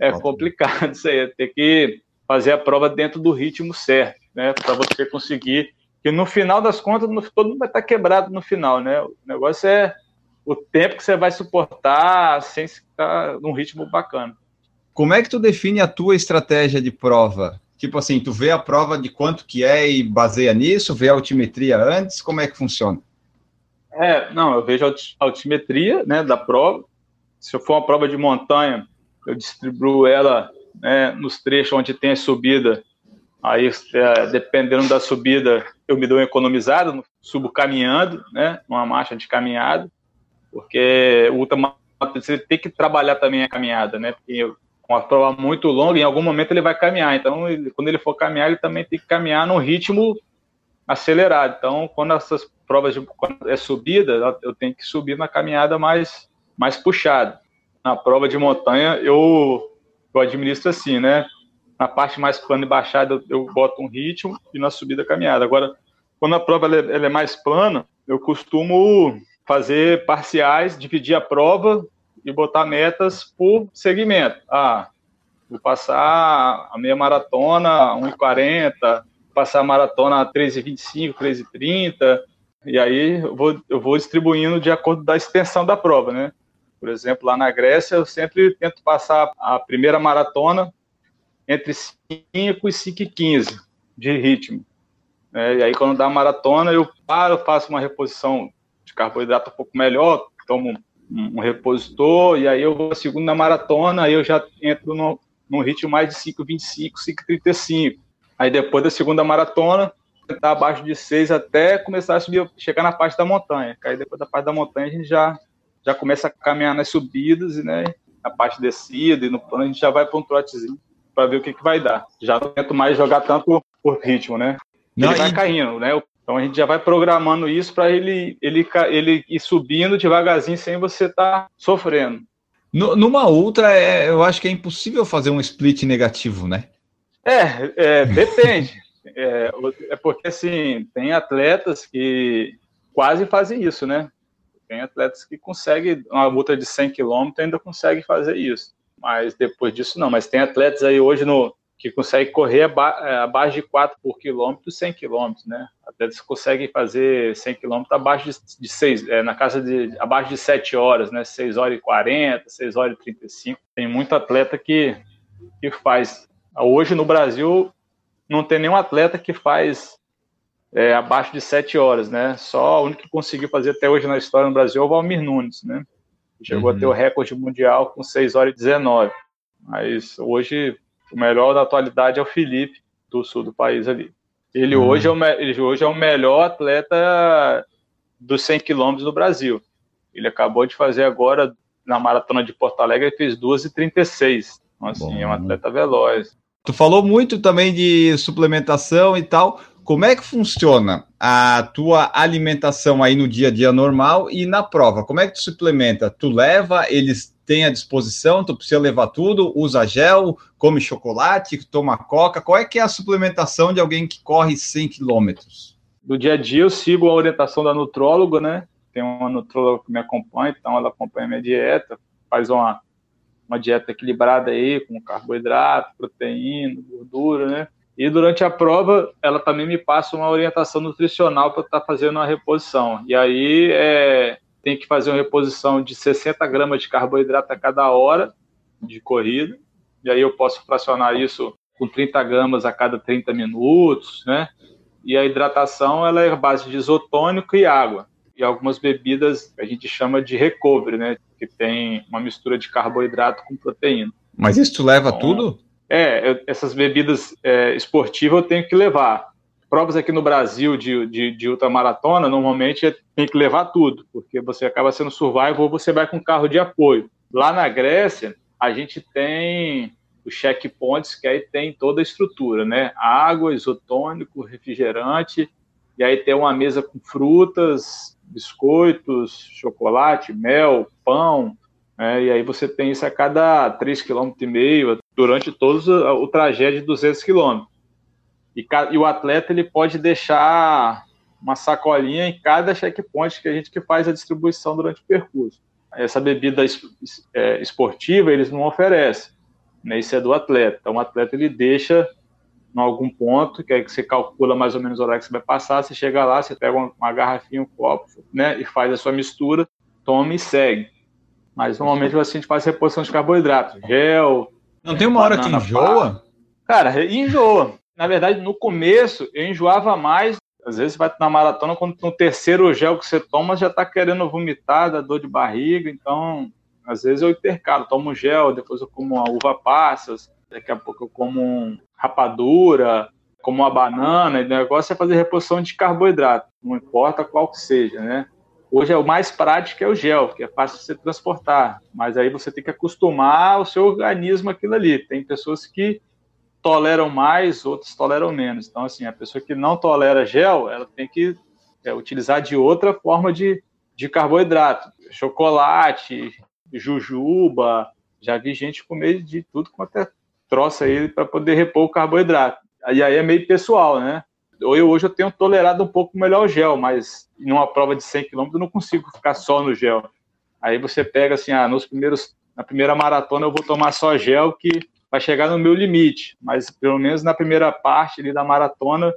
é, é complicado isso aí. É ter que fazer a prova dentro do ritmo certo, né? Para você conseguir. Que no final das contas, no, todo mundo vai estar tá quebrado no final, né? O negócio é o tempo que você vai suportar sem ficar num ritmo bacana. como é que tu define a tua estratégia de prova? Tipo assim, tu vê a prova de quanto que é e baseia nisso, vê a altimetria antes, como é que funciona? É, não, eu vejo a altimetria né, da prova. Se for uma prova de montanha, eu distribuo ela né, nos trechos onde tem a subida. Aí, é, dependendo da subida, eu me dou economizado, subo caminhando, né, numa marcha de caminhada, porque o ultramaratona você tem que trabalhar também a caminhada, né? Porque uma prova muito longa, em algum momento ele vai caminhar. Então, ele, quando ele for caminhar, ele também tem que caminhar num ritmo acelerado. Então, quando essas provas de, quando é subida, eu tenho que subir na caminhada mais, mais puxada. Na prova de montanha, eu, eu administro assim, né? Na parte mais plana e baixada, eu, eu boto um ritmo e na subida caminhada. Agora, quando a prova ela é, ela é mais plana, eu costumo fazer parciais, dividir a prova e botar metas por segmento. Ah, vou passar a meia maratona 1,40, passar a maratona 3,25, 3,30, e aí eu vou, eu vou distribuindo de acordo da extensão da prova, né? Por exemplo, lá na Grécia, eu sempre tento passar a primeira maratona entre 5 e 5,15 de ritmo. É, e aí, quando dá a maratona, eu paro, faço uma reposição de carboidrato um pouco melhor, tomo um, repositor, e aí eu vou segundo na maratona, aí eu já entro no, num ritmo mais de 5,25, 5,35. Aí depois da segunda maratona, tá abaixo de 6 até começar a subir, chegar na parte da montanha. Aí depois da parte da montanha a gente já, já começa a caminhar nas subidas, e né, na parte descida e no plano a gente já vai para um trotezinho para ver o que, que vai dar. Já não tento mais jogar tanto por ritmo, né? Ele não, vai e... caindo, né? Então a gente já vai programando isso para ele, ele, ele ir subindo devagarzinho sem você estar tá sofrendo. numa ultra, é, eu acho que é impossível fazer um split negativo, né? É, é depende. é, é, porque assim, tem atletas que quase fazem isso, né? Tem atletas que conseguem, uma ultra de 100 km ainda consegue fazer isso. Mas depois disso não. Mas tem atletas aí hoje no, que consegue correr é, abaixo de 4 por quilômetro, 100 quilômetros, né? Atletas conseguem fazer 100 quilômetros abaixo de, de 6, é, na casa de abaixo de 7 horas, né? 6 horas e 40, 6 horas e 35. Tem muito atleta que, que faz. Hoje no Brasil não tem nenhum atleta que faz é, abaixo de 7 horas, né? Só o único que conseguiu fazer até hoje na história no Brasil é o Valmir Nunes, né? Chegou uhum. a ter o recorde mundial com 6 horas e 19. Mas hoje o melhor da atualidade é o Felipe, do sul do país ali. Ele, uhum. hoje, é o, ele hoje é o melhor atleta dos 100 quilômetros do Brasil. Ele acabou de fazer agora, na maratona de Porto Alegre, ele fez 2h36. Então, assim, Bom. é um atleta veloz. Tu falou muito também de suplementação e tal. Como é que funciona a tua alimentação aí no dia a dia normal e na prova? Como é que tu suplementa? Tu leva, eles tem à disposição, tu precisa levar tudo, usa gel, come chocolate, toma coca. Qual é que é a suplementação de alguém que corre 100 quilômetros? No dia a dia eu sigo a orientação da nutróloga, né? Tem uma nutróloga que me acompanha, então ela acompanha minha dieta, faz uma, uma dieta equilibrada aí, com carboidrato, proteína, gordura, né? E durante a prova, ela também me passa uma orientação nutricional para estar tá fazendo uma reposição. E aí, é, tem que fazer uma reposição de 60 gramas de carboidrato a cada hora de corrida, e aí eu posso fracionar isso com 30 gramas a cada 30 minutos, né? E a hidratação ela é base de isotônico e água. E algumas bebidas a gente chama de recovery, né? Que tem uma mistura de carboidrato com proteína. Mas isso leva então, tudo? É, eu, essas bebidas é, esportivas eu tenho que levar provas aqui no Brasil de, de, de ultramaratona, normalmente tem que levar tudo, porque você acaba sendo survival ou você vai com carro de apoio. Lá na Grécia, a gente tem os checkpoints, que aí tem toda a estrutura, né? Água, isotônico, refrigerante, e aí tem uma mesa com frutas, biscoitos, chocolate, mel, pão, né? e aí você tem isso a cada 3,5 km durante todo o trajeto de 200 km. E, e, o atleta ele pode deixar uma sacolinha em cada checkpoint que a gente que faz a distribuição durante o percurso. Essa bebida é, esportiva eles não oferecem, né? Isso é do atleta. Então o atleta ele deixa em algum ponto, que é que você calcula mais ou menos o horário que você vai passar, você chega lá, você pega uma, uma garrafinha, um copo, né, e faz a sua mistura, toma e segue. Mas normalmente a gente faz reposição de carboidrato, gel, Não tem uma hora que enjoa? Cara, enjoa. Na verdade, no começo, eu enjoava mais. Às vezes vai na maratona, quando no terceiro gel que você toma, já tá querendo vomitar, dá dor de barriga. Então, às vezes eu intercalo, tomo gel, depois eu como uma uva passas, daqui a pouco eu como rapadura, como uma banana. O negócio é fazer reposição de carboidrato, não importa qual que seja, né? Hoje é o mais prático é o gel, que é fácil de você transportar, mas aí você tem que acostumar o seu organismo aquilo ali. Tem pessoas que toleram mais, outros toleram menos. Então, assim, a pessoa que não tolera gel, ela tem que é, utilizar de outra forma de, de carboidrato. Chocolate, jujuba, já vi gente comer de tudo quanto é troça aí para poder repor o carboidrato. E aí é meio pessoal, né? Eu, hoje eu tenho tolerado um pouco melhor o gel, mas numa prova de 100 km eu não consigo ficar só no gel. Aí você pega assim, ah, nos primeiros, na primeira maratona eu vou tomar só gel que vai chegar no meu limite, mas pelo menos na primeira parte ali da maratona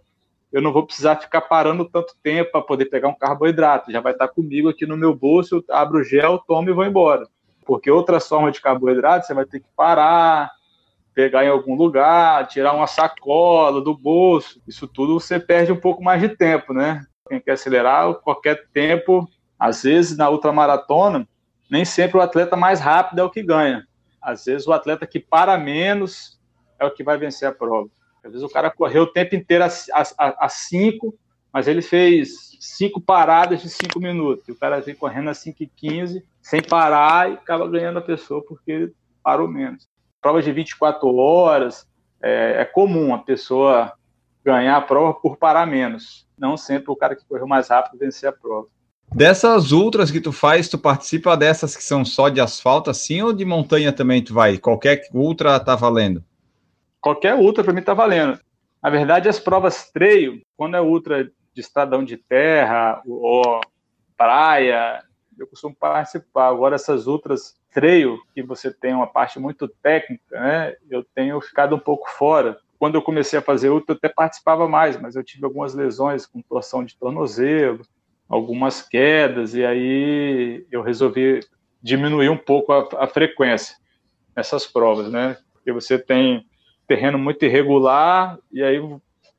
eu não vou precisar ficar parando tanto tempo para poder pegar um carboidrato, já vai estar comigo aqui no meu bolso, eu abro o gel, tomo e vou embora. Porque outras formas de carboidrato você vai ter que parar, pegar em algum lugar, tirar uma sacola do bolso. Isso tudo você perde um pouco mais de tempo, né? Quem quer acelerar, qualquer tempo, às vezes na ultramaratona, nem sempre o atleta mais rápido é o que ganha. Às vezes o atleta que para menos é o que vai vencer a prova. Às vezes o cara correu o tempo inteiro a, a, a cinco, mas ele fez cinco paradas de cinco minutos. E o cara vem correndo a 5 e 15, sem parar, e acaba ganhando a pessoa porque parou menos. Provas de 24 horas, é, é comum a pessoa ganhar a prova por parar menos. Não sempre o cara que correu mais rápido vencer a prova. Dessas ultras que tu faz, tu participa dessas que são só de asfalto assim ou de montanha também tu vai? Qualquer ultra tá valendo? Qualquer ultra para mim tá valendo. Na verdade, as provas treio, quando é ultra de estradão de terra ou praia, eu costumo participar. Agora, essas ultras treio, que você tem uma parte muito técnica, né, eu tenho ficado um pouco fora. Quando eu comecei a fazer ultra, eu até participava mais, mas eu tive algumas lesões com torção de tornozelo, algumas quedas, e aí eu resolvi diminuir um pouco a, a frequência nessas provas, né? Porque você tem terreno muito irregular e aí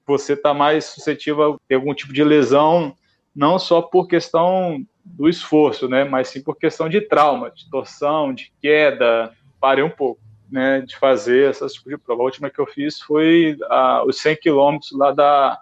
você está mais suscetível a ter algum tipo de lesão, não só por questão do esforço, né, mas sim por questão de trauma, de torção, de queda. Parei um pouco, né, de fazer essas tipos de prova. A última que eu fiz foi ah, os 100 quilômetros lá da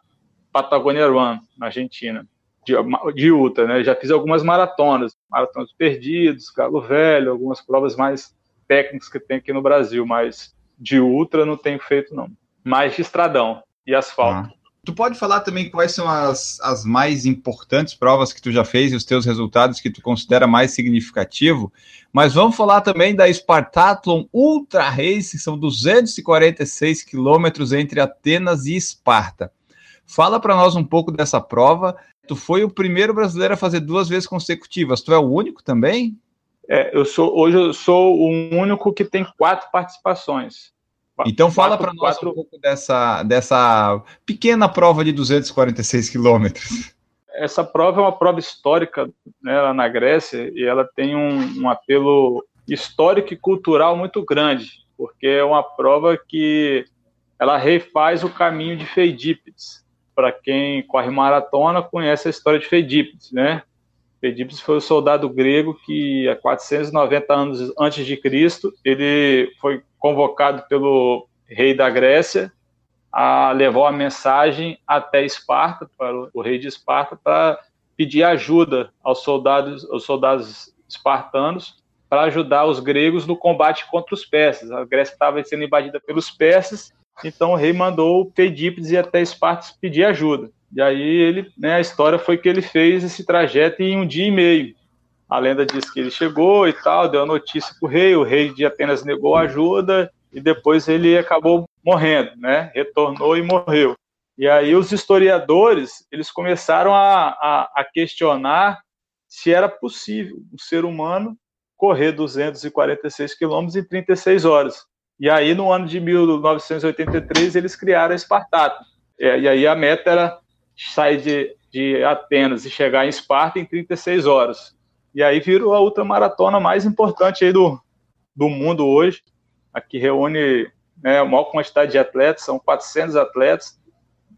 Patagonia Run, na Argentina de, de ultra, né? Já fiz algumas maratonas, maratonas perdidos, Galo Velho, algumas provas mais técnicas que tem aqui no Brasil, mas de ultra não tenho feito não. Mais de estradão e asfalto. Ah. Tu pode falar também quais são as, as mais importantes provas que tu já fez e os teus resultados que tu considera mais significativo, mas vamos falar também da Spartathlon Ultra Race, que são 246 quilômetros entre Atenas e Esparta. Fala para nós um pouco dessa prova Tu foi o primeiro brasileiro a fazer duas vezes consecutivas. Tu é o único também? É, eu sou hoje eu sou o único que tem quatro participações. Então fala para nós quatro... um pouco dessa, dessa pequena prova de 246 quilômetros. Essa prova é uma prova histórica né, lá na Grécia e ela tem um, um apelo histórico e cultural muito grande, porque é uma prova que ela refaz o caminho de Feidípides para quem corre maratona, conhece a história de Fedípides, né? Fedípides foi o soldado grego que, há 490 anos antes de Cristo, ele foi convocado pelo rei da Grécia a levar a mensagem até Esparta, para o rei de Esparta, para pedir ajuda aos soldados, aos soldados espartanos para ajudar os gregos no combate contra os persas. A Grécia estava sendo invadida pelos persas então o rei mandou Pedípides ir até Esparta pedir ajuda. E aí ele, né, a história foi que ele fez esse trajeto em um dia e meio. A lenda diz que ele chegou e tal, deu a notícia para o rei, o rei de Atenas negou ajuda e depois ele acabou morrendo, né? Retornou e morreu. E aí os historiadores eles começaram a, a, a questionar se era possível um ser humano correr 246 quilômetros em 36 horas. E aí, no ano de 1983, eles criaram a Espartato. E aí a meta era sair de, de Atenas e chegar em Esparta em 36 horas. E aí virou a ultramaratona mais importante aí do, do mundo hoje. aqui reúne né, a maior quantidade de atletas, são 400 atletas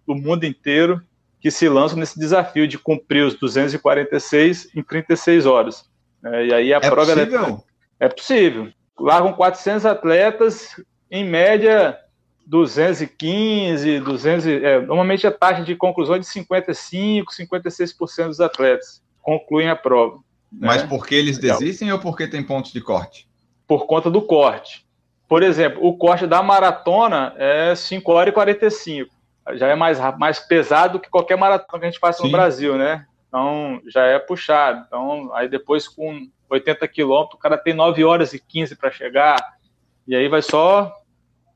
do mundo inteiro que se lançam nesse desafio de cumprir os 246 em 36 horas. É, e aí a é prova possível? É, é possível. Largam 400 atletas, em média 215, 200, é, normalmente a taxa de conclusão é de 55, 56% dos atletas concluem a prova. Né? Mas porque eles desistem ou porque tem pontos de corte? Por conta do corte. Por exemplo, o corte da maratona é 5 horas e 45. Já é mais, mais pesado que qualquer maratona que a gente faça Sim. no Brasil, né? Então já é puxado. Então, aí depois com 80 quilômetros, o cara tem 9 horas e 15 para chegar. E aí vai só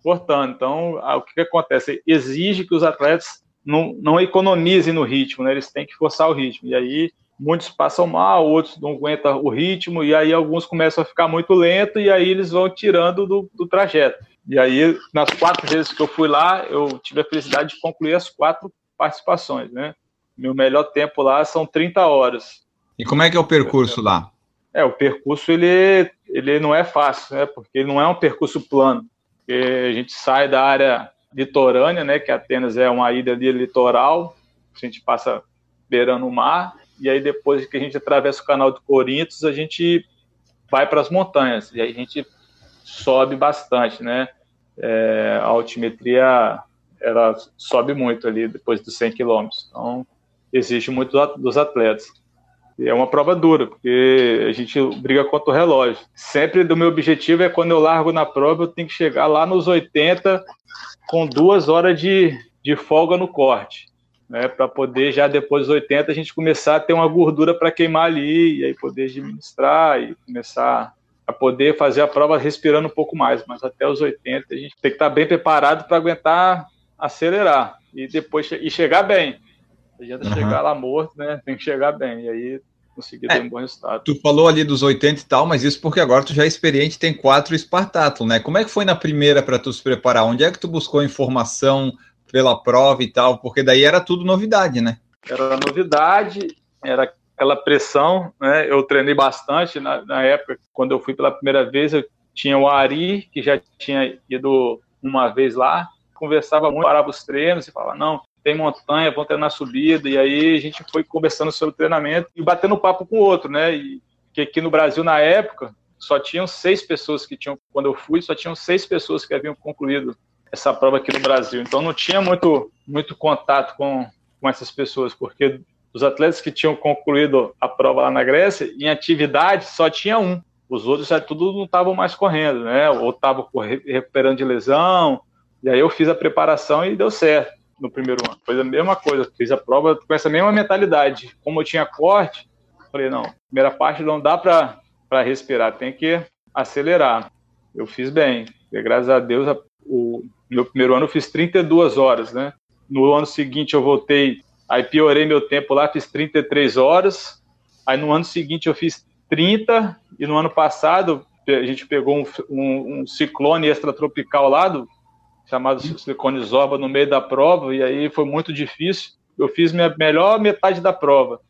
cortando. Então, o que, que, acontece? Exige que os atletas não, não economizem no ritmo, né? Eles têm que forçar o ritmo. E aí muitos passam mal, outros não aguentam o ritmo, e aí alguns começam a ficar muito lento, e aí eles vão tirando do, do trajeto. E aí, nas quatro vezes que eu fui lá, eu tive a felicidade de concluir as quatro participações, né? Meu melhor tempo lá são 30 horas. E como é que é o percurso lá? É, o percurso ele, ele não é fácil, né? Porque ele não é um percurso plano. Porque a gente sai da área litorânea, né? Que Atenas é uma ilha ali litoral, a gente passa beirando o mar, e aí depois que a gente atravessa o canal de Corintos, a gente vai para as montanhas, e aí a gente sobe bastante, né? É, a altimetria ela sobe muito ali depois dos 100 quilômetros, então exige muito dos atletas. E é uma prova dura, porque a gente briga contra o relógio. Sempre do meu objetivo é quando eu largo na prova, eu tenho que chegar lá nos 80 com duas horas de, de folga no corte né, para poder já depois dos 80 a gente começar a ter uma gordura para queimar ali e aí poder administrar e começar a poder fazer a prova respirando um pouco mais, mas até os 80 a gente tem que estar tá bem preparado para aguentar acelerar e depois e chegar bem. Não adianta uhum. chegar lá morto, né? Tem que chegar bem e aí conseguir é, ter um bom resultado. Tu falou ali dos 80 e tal, mas isso porque agora tu já é experiente, tem quatro Espartato, né? Como é que foi na primeira para tu se preparar? Onde é que tu buscou informação? pela prova e tal, porque daí era tudo novidade, né? Era novidade, era aquela pressão, né? Eu treinei bastante na, na época, quando eu fui pela primeira vez, eu tinha o Ari, que já tinha ido uma vez lá, conversava muito, parava os treinos e falava, não, tem montanha, vão treinar subida, e aí a gente foi conversando sobre o treinamento e batendo papo com o outro, né? E que aqui no Brasil, na época, só tinham seis pessoas que tinham, quando eu fui, só tinham seis pessoas que haviam concluído essa prova aqui no Brasil. Então não tinha muito, muito contato com, com essas pessoas, porque os atletas que tinham concluído a prova lá na Grécia, em atividade só tinha um. Os outros já tudo não estavam mais correndo, né? Ou estavam recuperando de lesão. E aí eu fiz a preparação e deu certo no primeiro ano. Foi a mesma coisa, fiz a prova com essa mesma mentalidade. Como eu tinha corte, falei, não, primeira parte não dá para respirar, tem que acelerar. Eu fiz bem. E, graças a Deus, a, o meu primeiro ano eu fiz 32 horas, né? No ano seguinte eu voltei, aí piorei meu tempo lá, fiz 33 horas. Aí no ano seguinte eu fiz 30 e no ano passado a gente pegou um, um, um ciclone extratropical lá, do, chamado ciclone Zorba, no meio da prova e aí foi muito difícil. Eu fiz minha melhor metade da prova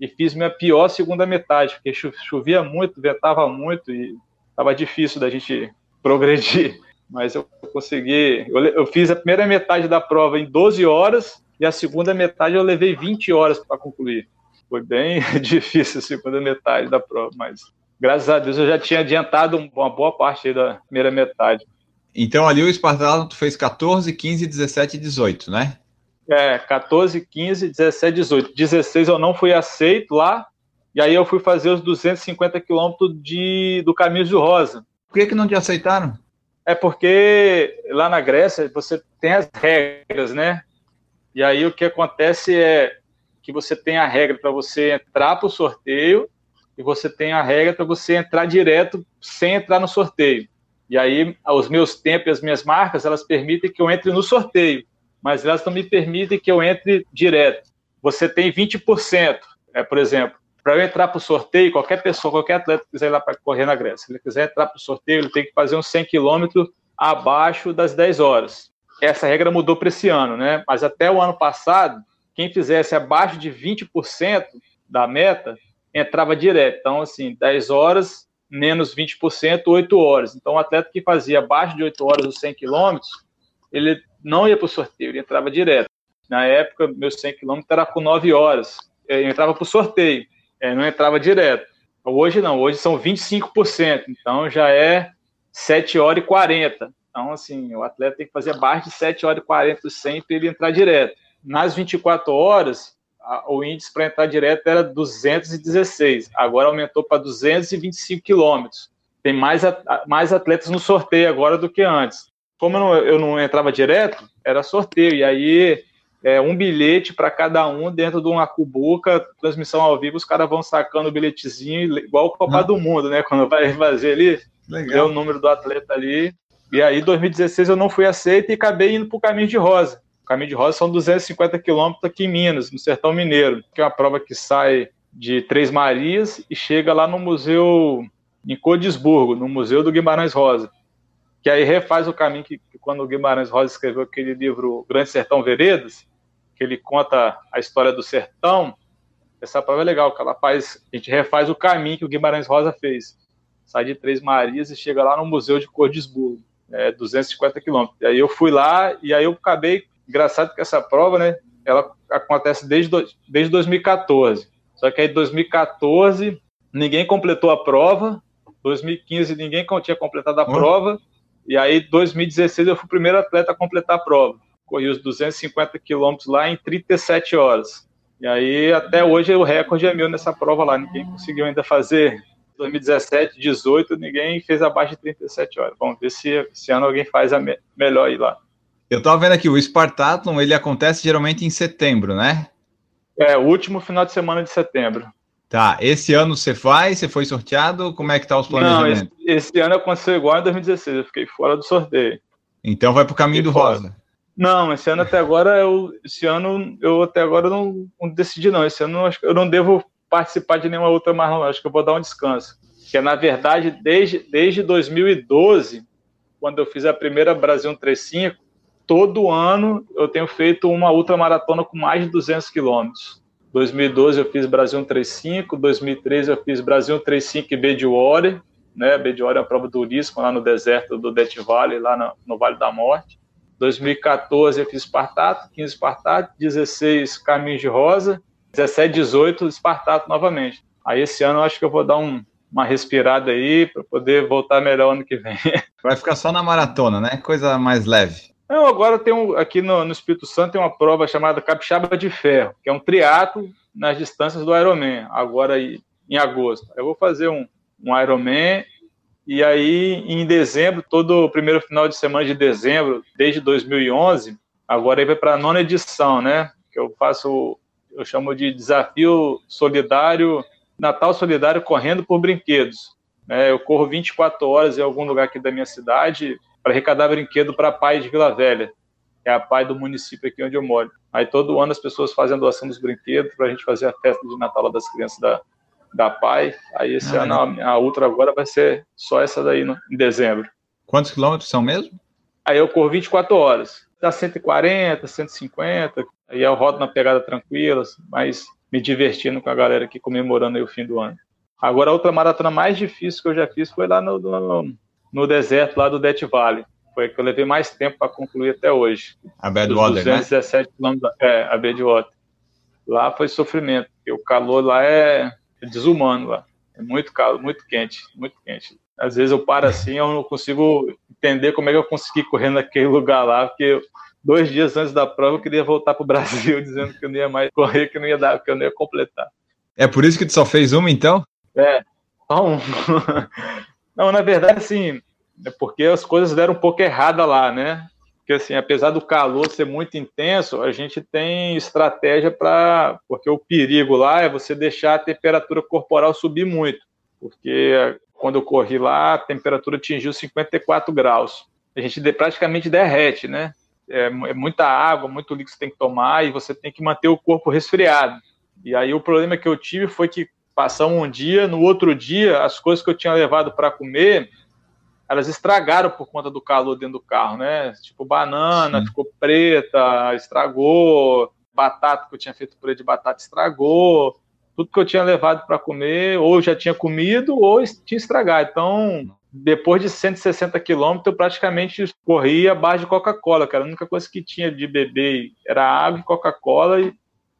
e fiz minha pior segunda metade, porque chovia muito, ventava muito e estava difícil da gente progredir mas eu consegui. Eu, eu, fiz a primeira metade da prova em 12 horas e a segunda metade eu levei 20 horas para concluir. Foi bem difícil a segunda metade da prova, mas graças a Deus eu já tinha adiantado uma boa parte da primeira metade. Então ali o Espartano fez 14, 15, 17 e 18, né? É, 14, 15, 17, 18. 16 eu não fui aceito lá, e aí eu fui fazer os 250 quilômetros de, do Caminho de Rosa. Por que, que não te aceitaram? É porque lá na Grécia você tem as regras, né? E aí o que acontece é que você tem a regra para você entrar para o sorteio e você tem a regra para você entrar direto sem entrar no sorteio. E aí os meus tempos e as minhas marcas, elas permitem que eu entre no sorteio, mas elas não me permitem que eu entre direto. Você tem 20%, é, por exemplo, para eu entrar para o sorteio, qualquer pessoa, qualquer atleta que quiser ir lá para correr na Grécia, se ele quiser entrar para o sorteio, ele tem que fazer uns 100 quilômetros abaixo das 10 horas. Essa regra mudou para esse ano, né? Mas até o ano passado, quem fizesse abaixo de 20% da meta entrava direto. Então, assim, 10 horas menos 20%, 8 horas. Então, o atleta que fazia abaixo de 8 horas os 100 quilômetros, ele não ia para o sorteio, ele entrava direto. Na época, meus 100 quilômetros era com 9 horas. Eu entrava para o sorteio, não entrava direto. Hoje não, hoje são 25%, então já é 7 horas e 40. Então, assim, o atleta tem que fazer abaixo de 7 horas e 40 100 para ele entrar direto. Nas 24 horas, o índice para entrar direto era 216, agora aumentou para 225 quilômetros. Tem mais, mais atletas no sorteio agora do que antes. Como eu não, eu não entrava direto, era sorteio, e aí é, um bilhete para cada um dentro de uma cubuca, transmissão ao vivo, os caras vão sacando o bilhetezinho, igual o Copa ah. do Mundo, né? Quando vai fazer ali, Legal. o número do atleta ali. E aí, 2016, eu não fui aceito e acabei indo para o Caminho de Rosa. Caminho de Rosa são 250 quilômetros aqui em Minas, no Sertão Mineiro, que é uma prova que sai de Três Marias e chega lá no museu em Codisburgo, no Museu do Guimarães Rosa, que aí refaz o caminho que, que quando o Guimarães Rosa escreveu aquele livro Grande Sertão Veredas, que ele conta a história do sertão, essa prova é legal, que ela faz, a gente refaz o caminho que o Guimarães Rosa fez. Sai de Três Marias e chega lá no Museu de Cordisburgo, é, 250 quilômetros. Aí eu fui lá e aí eu acabei engraçado que essa prova, né, ela acontece desde, desde 2014. Só que aí 2014 ninguém completou a prova, 2015 ninguém tinha completado a uhum. prova, e aí 2016 eu fui o primeiro atleta a completar a prova. Corri os 250 quilômetros lá em 37 horas. E aí até hoje o recorde é meu nessa prova lá, ninguém conseguiu ainda fazer 2017, 18, ninguém fez abaixo de 37 horas. Vamos ver se esse ano alguém faz a me melhor aí lá. Eu estava vendo aqui, o Spartathlon, ele acontece geralmente em setembro, né? É, o último final de semana de setembro. Tá, esse ano você faz? Você foi sorteado? Como é que tá os planejamentos? Não, esse, esse ano aconteceu igual em 2016, eu fiquei fora do sorteio. Então vai para o caminho fiquei do fora. rosa. Não, esse ano até agora eu, esse ano eu até agora não, não decidi não. Esse ano eu, eu não devo participar de nenhuma outra mais não. Acho que eu vou dar um descanso. Que é na verdade desde desde 2012, quando eu fiz a primeira Brasil 35, todo ano eu tenho feito uma ultramaratona com mais de 200 quilômetros. 2012 eu fiz Brasil 135, 2013 eu fiz Brasil 135 e Bediore, né? Bediore é uma prova duríssima lá no deserto do Death Valley, lá no, no Vale da Morte. 2014 eu fiz Espartato, 15 Espartato, 16 Caminhos de Rosa, 17, 18 Espartato novamente. Aí esse ano eu acho que eu vou dar um, uma respirada aí para poder voltar melhor ano que vem. Vai ficar só na maratona, né? Coisa mais leve. Não, agora tem um, aqui no, no, Espírito Santo tem uma prova chamada Capixaba de Ferro, que é um triatlo nas distâncias do Ironman, agora em agosto. Eu vou fazer um, um Ironman e aí em dezembro, todo o primeiro final de semana de dezembro, desde 2011, agora aí vai para a nona edição, né? Que eu faço, eu chamo de desafio solidário, Natal solidário correndo por brinquedos. É, eu corro 24 horas em algum lugar aqui da minha cidade, para arrecadar brinquedo para a PAI de Vila Velha, que é a PAI do município aqui onde eu moro. Aí todo ano as pessoas fazem a doação dos brinquedos para a gente fazer a festa de Natal das crianças da, da PAI. Aí esse ah, ano a, a, Ultra agora vai ser só essa daí no, em dezembro. Quantos quilômetros são mesmo? Aí eu corro 24 horas. Dá 140, 150. Aí eu rodo na pegada tranquila, mas me divertindo com a galera aqui comemorando o fim do ano. Agora a outra maratona mais difícil que eu já fiz foi lá no, no, no deserto lá do Death Valley. Foi que eu levei mais tempo para concluir até hoje. A Badwater, 217 né? quilômetros. É, a Badwater. Lá foi sofrimento, porque o calor lá é desumano lá. É muito calor, muito quente, muito quente. Às vezes eu paro assim, eu não consigo entender como é que eu consegui correr naquele lugar lá, porque dois dias antes da prova eu queria voltar para o Brasil dizendo que eu não ia mais correr, que não ia dar, que eu não ia completar. É por isso que tu só fez uma, então? É, só. Não, na verdade, assim, é porque as coisas deram um pouco errada lá, né? Porque, assim, apesar do calor ser muito intenso, a gente tem estratégia para. Porque o perigo lá é você deixar a temperatura corporal subir muito. Porque quando eu corri lá, a temperatura atingiu 54 graus. A gente praticamente derrete, né? É, é muita água, muito líquido que você tem que tomar e você tem que manter o corpo resfriado. E aí o problema que eu tive foi que passar um dia, no outro dia, as coisas que eu tinha levado para comer, elas estragaram por conta do calor dentro do carro, né? Tipo, banana Sim. ficou preta, estragou, batata que eu tinha feito purê de batata estragou. tudo que eu tinha levado para comer, ou já tinha comido, ou tinha estragado. Então, depois de 160 quilômetros, eu praticamente corria a base de Coca-Cola, que era a única coisa que tinha de beber era água e Coca-Cola, e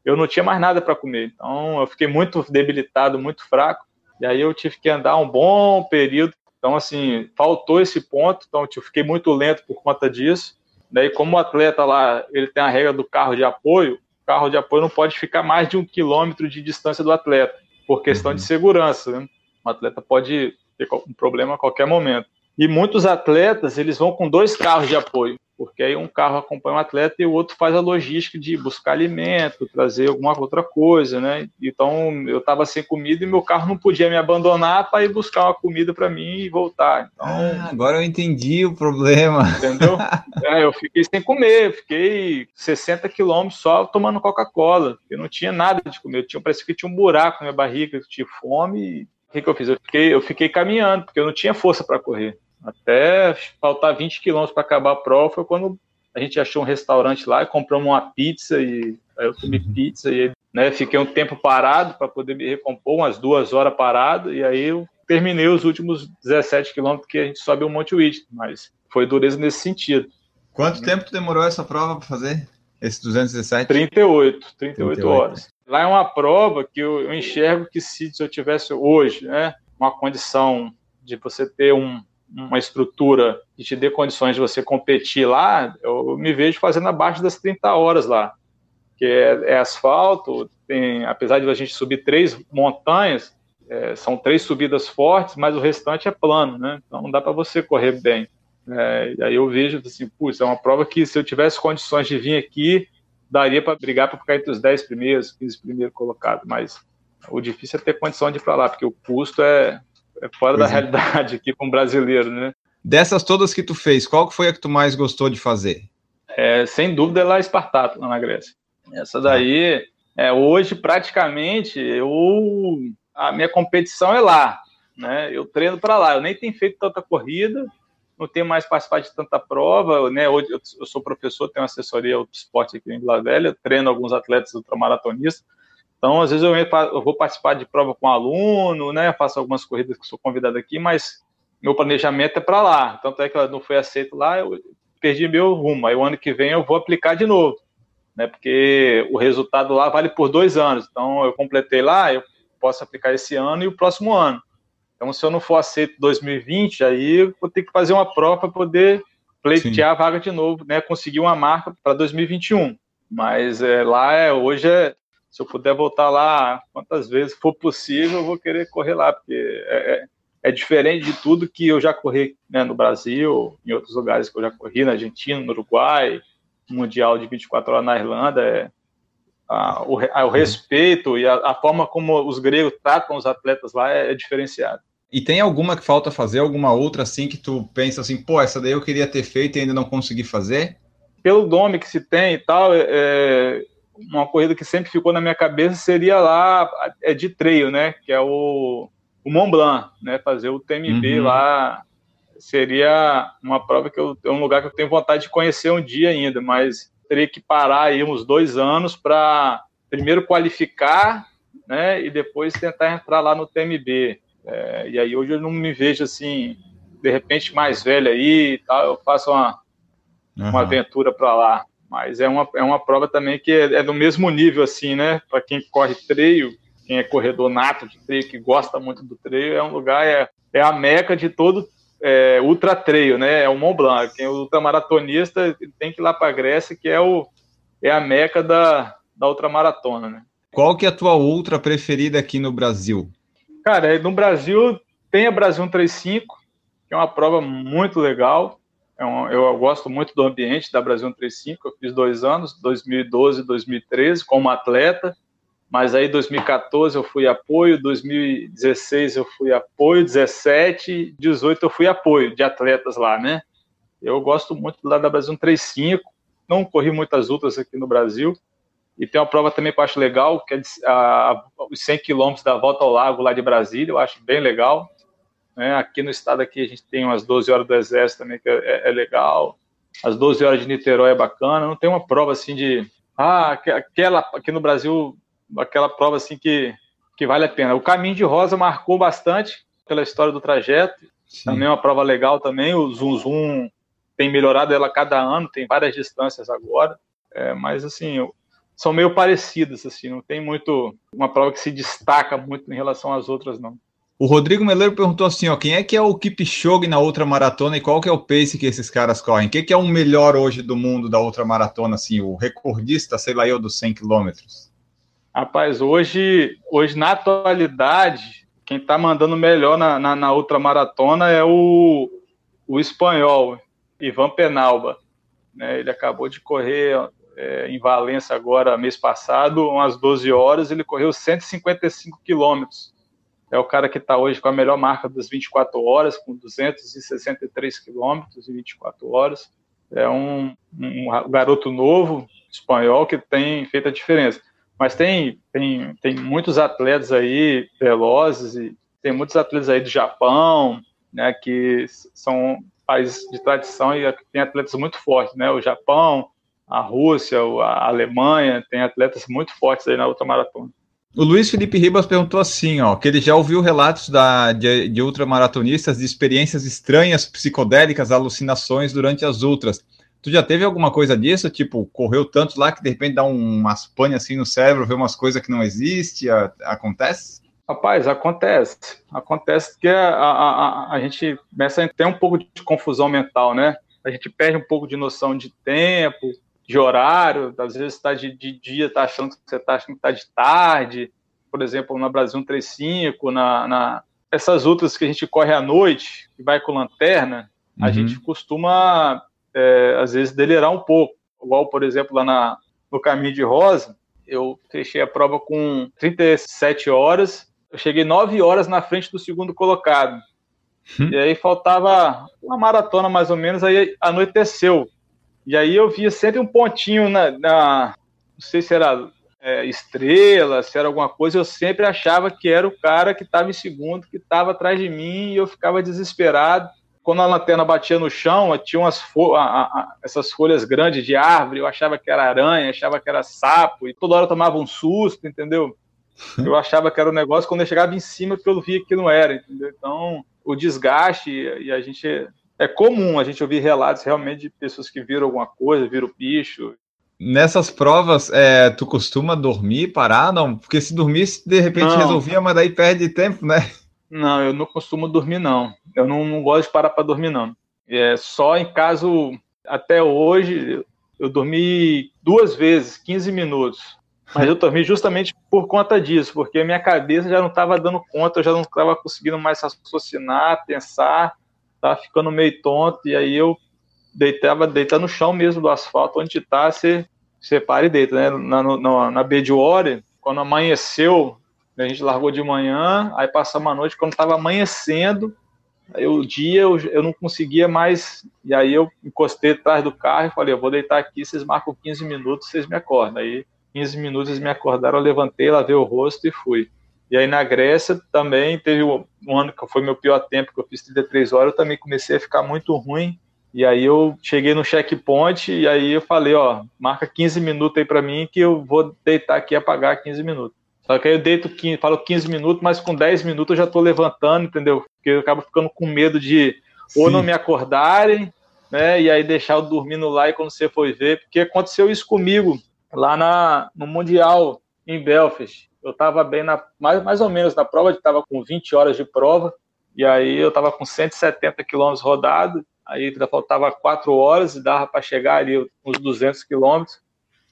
eu não tinha mais nada para comer. Então, eu fiquei muito debilitado, muito fraco, e aí eu tive que andar um bom período. Então, assim, faltou esse ponto, então eu fiquei muito lento por conta disso. Daí, como o atleta lá, ele tem a regra do carro de apoio, o carro de apoio não pode ficar mais de um quilômetro de distância do atleta, por questão uhum. de segurança. Né? O atleta pode ter um problema a qualquer momento. E muitos atletas, eles vão com dois carros de apoio porque aí um carro acompanha o um atleta e o outro faz a logística de buscar alimento, trazer alguma outra coisa, né? Então eu estava sem comida e meu carro não podia me abandonar para ir buscar uma comida para mim e voltar. Então, ah, agora eu entendi o problema. Entendeu? é, eu fiquei sem comer, fiquei 60 quilômetros só tomando Coca-Cola, eu não tinha nada de comer, eu tinha, parecia que tinha um buraco na minha barriga, eu tinha fome. E... O que, que eu fiz? Eu fiquei, eu fiquei caminhando, porque eu não tinha força para correr. Até faltar 20 quilômetros para acabar a prova foi quando a gente achou um restaurante lá e compramos uma pizza e aí eu comi pizza e né, fiquei um tempo parado para poder me recompor, umas duas horas parado, e aí eu terminei os últimos 17 quilômetros que a gente sobe o Monte Whitney, mas foi dureza nesse sentido. Quanto tempo demorou essa prova para fazer? Esse 217? 38, 38, 38, horas. Lá é uma prova que eu, eu enxergo que se, se eu tivesse hoje, né, uma condição de você ter um, uma estrutura que te dê condições de você competir lá, eu me vejo fazendo abaixo das 30 horas lá. Que é, é asfalto, tem, apesar de a gente subir três montanhas, é, são três subidas fortes, mas o restante é plano, né? Então não dá para você correr bem. É, e aí eu vejo assim, putz, é uma prova que se eu tivesse condições de vir aqui, daria para brigar para ficar entre os 10 primeiros, 15 primeiros colocados, mas o difícil é ter condição de ir para lá, porque o custo é, é fora pois da é. realidade aqui com o brasileiro, né? Dessas todas que tu fez, qual foi a que tu mais gostou de fazer? É, sem dúvida é lá Espartato, lá na Grécia. Essa daí, é, hoje praticamente, eu, a minha competição é lá, né? Eu treino para lá. Eu nem tenho feito tanta corrida, não tenho mais participado de tanta prova, né? Hoje eu, eu sou professor, tenho assessoria do esporte aqui em Vila Velha, treino alguns atletas ultramaratonistas. Então, às vezes eu, eu vou participar de prova com aluno, né? Faço algumas corridas que sou convidado aqui, mas meu planejamento é para lá. Tanto é que ela não foi aceito lá, eu perdi meu rumo. Aí o ano que vem eu vou aplicar de novo, né? Porque o resultado lá vale por dois anos. Então eu completei lá, eu posso aplicar esse ano e o próximo ano. Então se eu não for aceito 2020, aí eu vou ter que fazer uma prova para poder pleitear a vaga de novo, né? Conseguir uma marca para 2021. Mas é, lá é, hoje é se eu puder voltar lá quantas vezes for possível, eu vou querer correr lá, porque é, é, é diferente de tudo que eu já corri né, no Brasil, em outros lugares que eu já corri, na Argentina, no Uruguai, Mundial de 24 horas na Irlanda. É, a, o, a, o, respeito e a, a, forma como os gregos tratam os atletas lá é, é diferenciado. E tem alguma que falta fazer, alguma outra assim que tu pensa assim, pô, essa daí eu queria ter feito e ainda não consegui fazer? Pelo nome que se tem e tal, é, uma corrida que sempre ficou na minha cabeça seria lá é de treio, né? Que é o, o Mont Blanc, né? Fazer o TMB uhum. lá seria uma prova que eu, é um lugar que eu tenho vontade de conhecer um dia ainda, mas teria que parar aí uns dois anos para primeiro qualificar, né? E depois tentar entrar lá no TMB. É, e aí hoje eu não me vejo assim, de repente mais velho aí e tal, eu faço uma, uhum. uma aventura para lá. Mas é uma, é uma prova também que é, é do mesmo nível, assim, né? Para quem corre treio, quem é corredor nato de treio, que gosta muito do treio, é um lugar, é, é a meca de todo é, ultra treio, né? É o Mont Blanc. Quem é ultramaratonista tem que ir lá para a Grécia, que é, o, é a meca da, da ultramaratona, né? Qual que é a tua ultra preferida aqui no Brasil? Cara, no Brasil tem a Brasil 135, que é uma prova muito legal. É um, eu gosto muito do ambiente da Brasil 135. Eu fiz dois anos, 2012 e 2013, como atleta. Mas aí, 2014 eu fui apoio, 2016 eu fui apoio, 17, 18 eu fui apoio de atletas lá, né? Eu gosto muito lá da Brasil 135. Não corri muitas outras aqui no Brasil. E tem uma prova também que eu acho legal, que é a, os 100 quilômetros da volta ao lago lá de Brasília. Eu acho bem legal. Né? Aqui no estado aqui a gente tem umas 12 horas do Exército também, que é, é legal. As 12 horas de Niterói é bacana. Não tem uma prova assim de. Ah, aquela aqui no Brasil, aquela prova assim que que vale a pena. O Caminho de Rosa marcou bastante pela história do trajeto, Sim. também é uma prova legal também, o Zoom Zoom tem melhorado ela cada ano, tem várias distâncias agora, é, mas assim, são meio parecidas, assim, não tem muito, uma prova que se destaca muito em relação às outras, não. O Rodrigo Meleiro perguntou assim, ó, quem é que é o Kipchoge na outra maratona e qual que é o pace que esses caras correm? Quem que é o melhor hoje do mundo da outra maratona, assim, o recordista, sei lá eu, dos 100 quilômetros? Rapaz, hoje, hoje na atualidade, quem está mandando melhor na, na, na, outra maratona é o, o espanhol, Ivan Penalba. Né? Ele acabou de correr é, em Valência agora, mês passado, umas 12 horas, ele correu 155 quilômetros. É o cara que está hoje com a melhor marca das 24 horas, com 263 quilômetros em 24 horas. É um, um garoto novo, espanhol, que tem feito a diferença. Mas tem, tem, tem muitos atletas aí velozes, e tem muitos atletas aí do Japão, né, que são países de tradição e tem atletas muito fortes, né? O Japão, a Rússia, a Alemanha, tem atletas muito fortes aí na ultramaratona. O Luiz Felipe Ribas perguntou assim, ó, que ele já ouviu relatos da, de, de ultramaratonistas de experiências estranhas, psicodélicas, alucinações durante as ultras. Tu já teve alguma coisa disso? Tipo, correu tanto lá que de repente dá umas pane assim no cérebro, vê umas coisas que não existem? Acontece? Rapaz, acontece. Acontece que a, a, a, a gente começa a ter um pouco de confusão mental, né? A gente perde um pouco de noção de tempo, de horário, às vezes está de, de, dia, está achando que você está achando que está de tarde, por exemplo, na Brasil 135, na, na, essas outras que a gente corre à noite, que vai com lanterna, uhum. a gente costuma, é, às vezes, delirar um pouco. Igual, por exemplo, lá na, no Caminho de Rosa, eu fechei a prova com 37 horas, eu cheguei 9 horas na frente do segundo colocado. Hum. E aí faltava uma maratona mais ou menos, aí anoiteceu. E aí eu via sempre um pontinho na, na não sei se era é, estrela, se era alguma coisa, eu sempre achava que era o cara que estava em segundo, que estava atrás de mim, e eu ficava desesperado. Quando a lanterna batia no chão, tinha umas fo a, a, essas folhas grandes de árvore, eu achava que era aranha, achava que era sapo, e toda hora eu tomava um susto, entendeu? Eu achava que era um negócio, quando eu chegava em cima, que eu via que não era, entendeu? Então, o desgaste, e a gente é comum a gente ouvir relatos realmente de pessoas que viram alguma coisa, viram bicho. Nessas provas, é, tu costuma dormir, parar? Não, porque se dormisse, de repente não. resolvia, mas daí perde tempo, né? Não, eu não costumo dormir, não. Eu não, não gosto de parar para dormir, não. É só em caso, até hoje, eu dormi duas vezes, 15 minutos. Mas eu dormi justamente por conta disso, porque a minha cabeça já não estava dando conta, eu já não estava conseguindo mais raciocinar, pensar tá ficando meio tonto, e aí eu deitava, deitando no chão mesmo do asfalto, onde tá, você, você para e deita, né? Na, na, na quando amanheceu, a gente largou de manhã, aí passamos a noite, quando tava amanhecendo, aí o dia eu, eu não conseguia mais, e aí eu encostei atrás do carro e falei, eu vou deitar aqui, vocês marcam 15 minutos, vocês me acordam. Aí 15 minutos eles me acordaram, eu levantei, lavei o rosto e fui. E aí na Grécia também teve um ano que foi meu pior tempo, que eu fiz 33 horas, eu também comecei a ficar muito ruim. E aí eu cheguei no checkpoint e aí eu falei, ó, marca 15 minutos aí para mim que eu vou deitar aqui e apagar 15 minutos. Só que aí eu deito 15, falo 15 minutos, mas com 10 minutos eu já tô levantando, entendeu? Porque eu acabo ficando com medo de ou não me acordarem, né? E aí deixar eu dormindo lá e quando você foi ver, porque aconteceu isso comigo lá na, no Mundial em Belfast eu estava bem na mais, mais ou menos na prova, estava com 20 horas de prova, e aí eu estava com 170 quilômetros rodado, aí ainda faltava 4 horas e dava para chegar ali uns 200 quilômetros.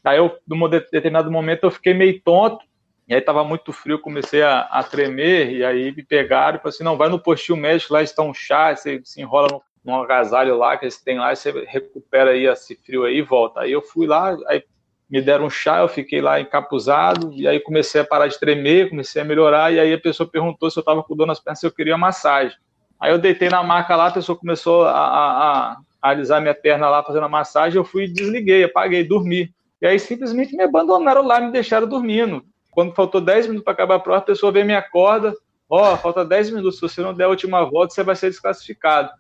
Aí eu, num determinado momento, eu fiquei meio tonto, e aí estava muito frio, comecei a, a, tremer, e aí me pegaram e falaram assim, não, vai no postinho médico, lá está um chá, você se enrola no, num agasalho lá que eles têm lá, você recupera aí esse frio aí e volta. Aí eu fui lá, aí me deram um chá, eu fiquei lá encapuzado, e aí comecei a parar de tremer, comecei a melhorar, e aí a pessoa perguntou se eu estava com dor nas pernas, se eu queria massagem. Aí eu deitei na maca lá, a pessoa começou a, a, a alisar minha perna lá, fazendo a massagem, eu fui desliguei, apaguei, dormi. E aí simplesmente me abandonaram lá, me deixaram dormindo. Quando faltou 10 minutos para acabar a prova, a pessoa veio me acorda, ó, oh, falta 10 minutos, se você não der a última volta, você vai ser desclassificado.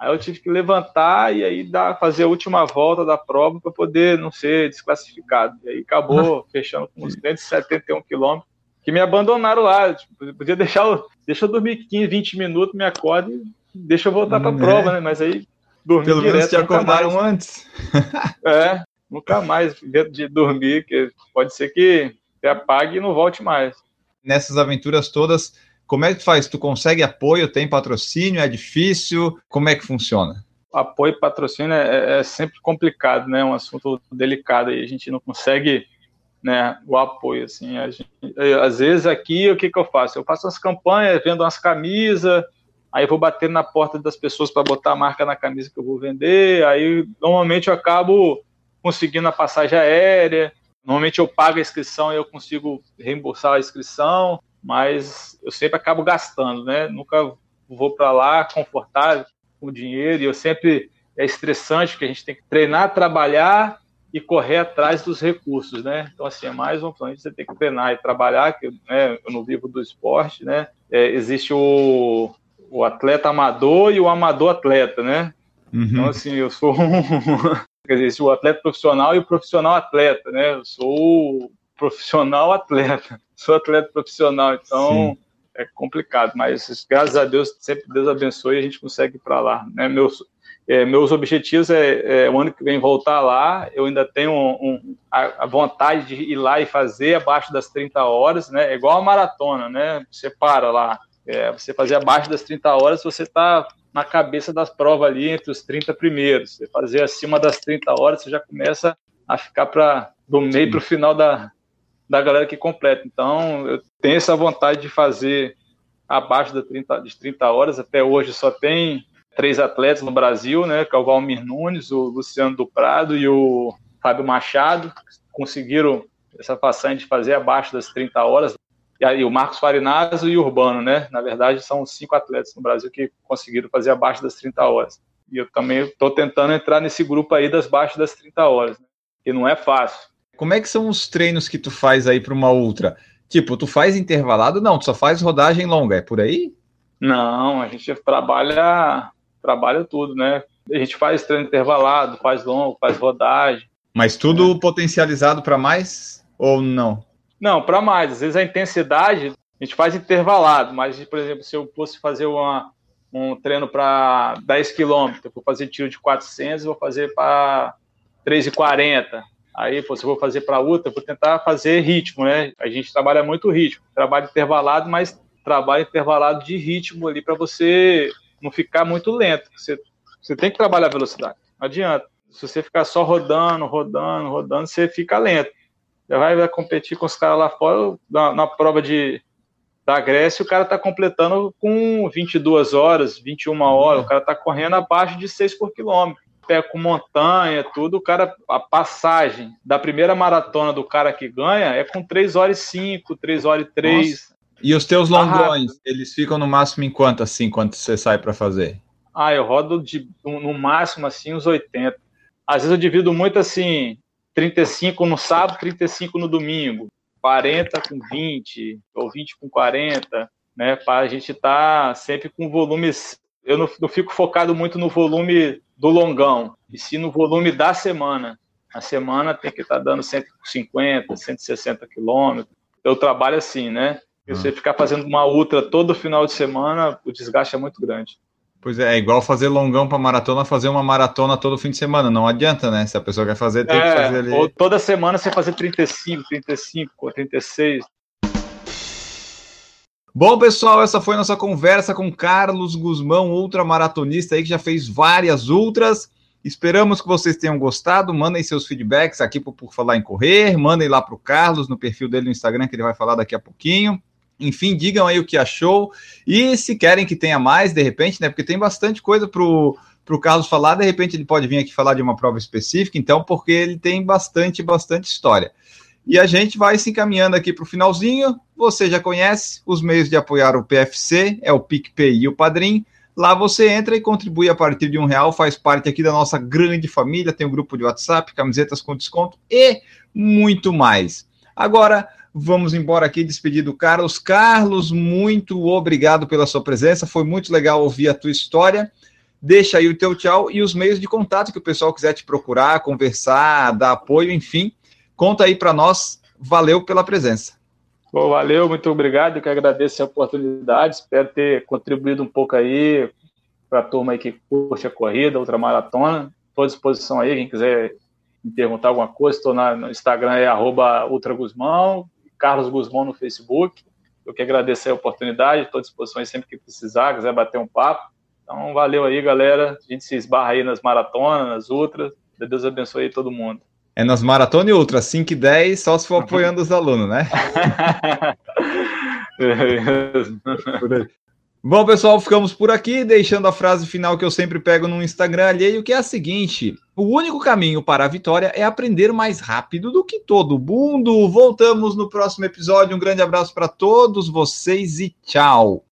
Aí eu tive que levantar e aí dar, fazer a última volta da prova para poder não ser desclassificado. E aí acabou fechando com uns 171 quilômetros. que me abandonaram lá. Tipo, podia deixar, deixa eu dormir 15, 20 minutos, me acordo e deixa eu voltar para a hum, prova, é. né? Mas aí dormi Pelo direto, menos te acordaram mais. antes. é, nunca mais de dormir, que pode ser que você apague e não volte mais. Nessas aventuras todas, como é que tu faz? Tu consegue apoio? Tem patrocínio? É difícil? Como é que funciona? Apoio e patrocínio é, é sempre complicado, né? É um assunto delicado e a gente não consegue né, o apoio, assim, gente, às vezes aqui, o que que eu faço? Eu faço as campanhas, vendo umas camisas, aí vou bater na porta das pessoas para botar a marca na camisa que eu vou vender, aí normalmente eu acabo conseguindo a passagem aérea, normalmente eu pago a inscrição e eu consigo reembolsar a inscrição, mas eu sempre acabo gastando, né, nunca vou para lá confortável com dinheiro, e eu sempre, é estressante, porque a gente tem que treinar, trabalhar e correr atrás dos recursos, né? Então, assim, é mais um plano. Você tem que treinar e trabalhar, que né, eu não vivo do esporte, né? É, existe o, o atleta amador e o amador atleta, né? Uhum. Então, assim, eu sou um... Quer dizer, o atleta profissional e o profissional atleta, né? Eu sou profissional atleta. Sou atleta profissional, então... Sim é complicado, mas graças a Deus, sempre Deus abençoe e a gente consegue ir para lá. Né? Meu, é, meus objetivos é, é, o ano que vem voltar lá. Eu ainda tenho um, um, a, a, vontade de ir lá e fazer abaixo das 30 horas, né? É igual a maratona, né? Você para lá, é, você fazer abaixo das 30 horas, você está na cabeça das provas ali entre os 30 primeiros. Você fazer acima das 30 horas, você já começa a ficar para do meio para o final da, da galera que completa. Então, eu tenho essa vontade de fazer abaixo das 30, de 30 horas. Até hoje só tem três atletas no Brasil, né? Que é o Valmir Nunes, o Luciano do Prado e o Fábio Machado, conseguiram essa façanha de fazer abaixo das 30 horas. E aí o Marcos Farinazo e o Urbano, né? Na verdade, são cinco atletas no Brasil que conseguiram fazer abaixo das 30 horas. E eu também estou tentando entrar nesse grupo aí das baixo das 30 horas, né? que não é fácil. Como é que são os treinos que tu faz aí para uma ultra? Tipo, tu faz intervalado? Não, tu só faz rodagem longa, é por aí? Não, a gente trabalha trabalha tudo, né? A gente faz treino intervalado, faz longo, faz rodagem. Mas tudo né? potencializado para mais ou não? Não, para mais. Às vezes a intensidade a gente faz intervalado, mas, por exemplo, se eu fosse fazer uma, um treino para 10 km, eu vou fazer tiro de 400, vou fazer para 3,40. Aí, pô, se eu vou fazer para outra, vou tentar fazer ritmo, né? A gente trabalha muito ritmo, trabalho intervalado, mas trabalho intervalado de ritmo ali para você não ficar muito lento. Você, você tem que trabalhar a velocidade. Não adianta. Se você ficar só rodando, rodando, rodando, você fica lento. Vai, vai competir com os caras lá fora, na, na prova de, da Grécia, o cara está completando com 22 horas, 21 horas, o cara está correndo abaixo de 6 por quilômetro. Pé com montanha, tudo, o cara, a passagem da primeira maratona do cara que ganha é com 3 horas e 5, 3 horas e 3. Nossa. E os teus tá longões, ah, eles ficam no máximo em quanto assim, quando você sai para fazer? Ah, eu rodo de, no máximo assim uns 80. Às vezes eu divido muito assim, 35 no sábado, 35 no domingo, 40 com 20 ou 20 com 40, né? Para a gente estar tá sempre com volumes. Eu não, não fico focado muito no volume do longão, e sim no volume da semana. A semana tem que estar tá dando 150, 160 quilômetros. Eu trabalho assim, né? E você ficar fazendo uma ultra todo final de semana, o desgaste é muito grande. Pois é, é igual fazer longão para maratona, fazer uma maratona todo fim de semana. Não adianta, né? Se a pessoa quer fazer, tem é, que fazer ali. Ou toda semana você fazer 35, 35, 36. Bom, pessoal, essa foi nossa conversa com Carlos Guzmão, ultramaratonista aí que já fez várias ultras. Esperamos que vocês tenham gostado. Mandem seus feedbacks aqui por, por falar em correr. Mandem lá para o Carlos no perfil dele no Instagram, que ele vai falar daqui a pouquinho. Enfim, digam aí o que achou. E se querem que tenha mais, de repente, né? Porque tem bastante coisa para o Carlos falar. De repente, ele pode vir aqui falar de uma prova específica, então, porque ele tem bastante, bastante história. E a gente vai se encaminhando aqui para o finalzinho. Você já conhece os meios de apoiar o PFC, é o PicPay e o Padrim. Lá você entra e contribui a partir de um real, faz parte aqui da nossa grande família, tem um grupo de WhatsApp, camisetas com desconto e muito mais. Agora, Vamos embora aqui, despedir do Carlos. Carlos, muito obrigado pela sua presença. Foi muito legal ouvir a tua história. Deixa aí o teu tchau e os meios de contato que o pessoal quiser te procurar, conversar, dar apoio, enfim. Conta aí para nós. Valeu pela presença. Bom, valeu, muito obrigado. Eu que agradeço a oportunidade. Espero ter contribuído um pouco aí para a turma aí que curte a corrida, ultramaratona. Estou à disposição aí, quem quiser me perguntar alguma coisa, estou no Instagram, é ultraguzmão, Carlos Guzmão no Facebook. Eu que agradeço a oportunidade, estou à disposição aí sempre que precisar, quiser bater um papo. Então, valeu aí, galera. A gente se esbarra aí nas maratonas, nas ultras. Deus abençoe aí todo mundo. É nas maratonas e ultras, 5 e 10, só se for apoiando os alunos, né? Bom, pessoal, ficamos por aqui, deixando a frase final que eu sempre pego no Instagram alheio, que é a seguinte: o único caminho para a vitória é aprender mais rápido do que todo mundo. Voltamos no próximo episódio. Um grande abraço para todos vocês e tchau.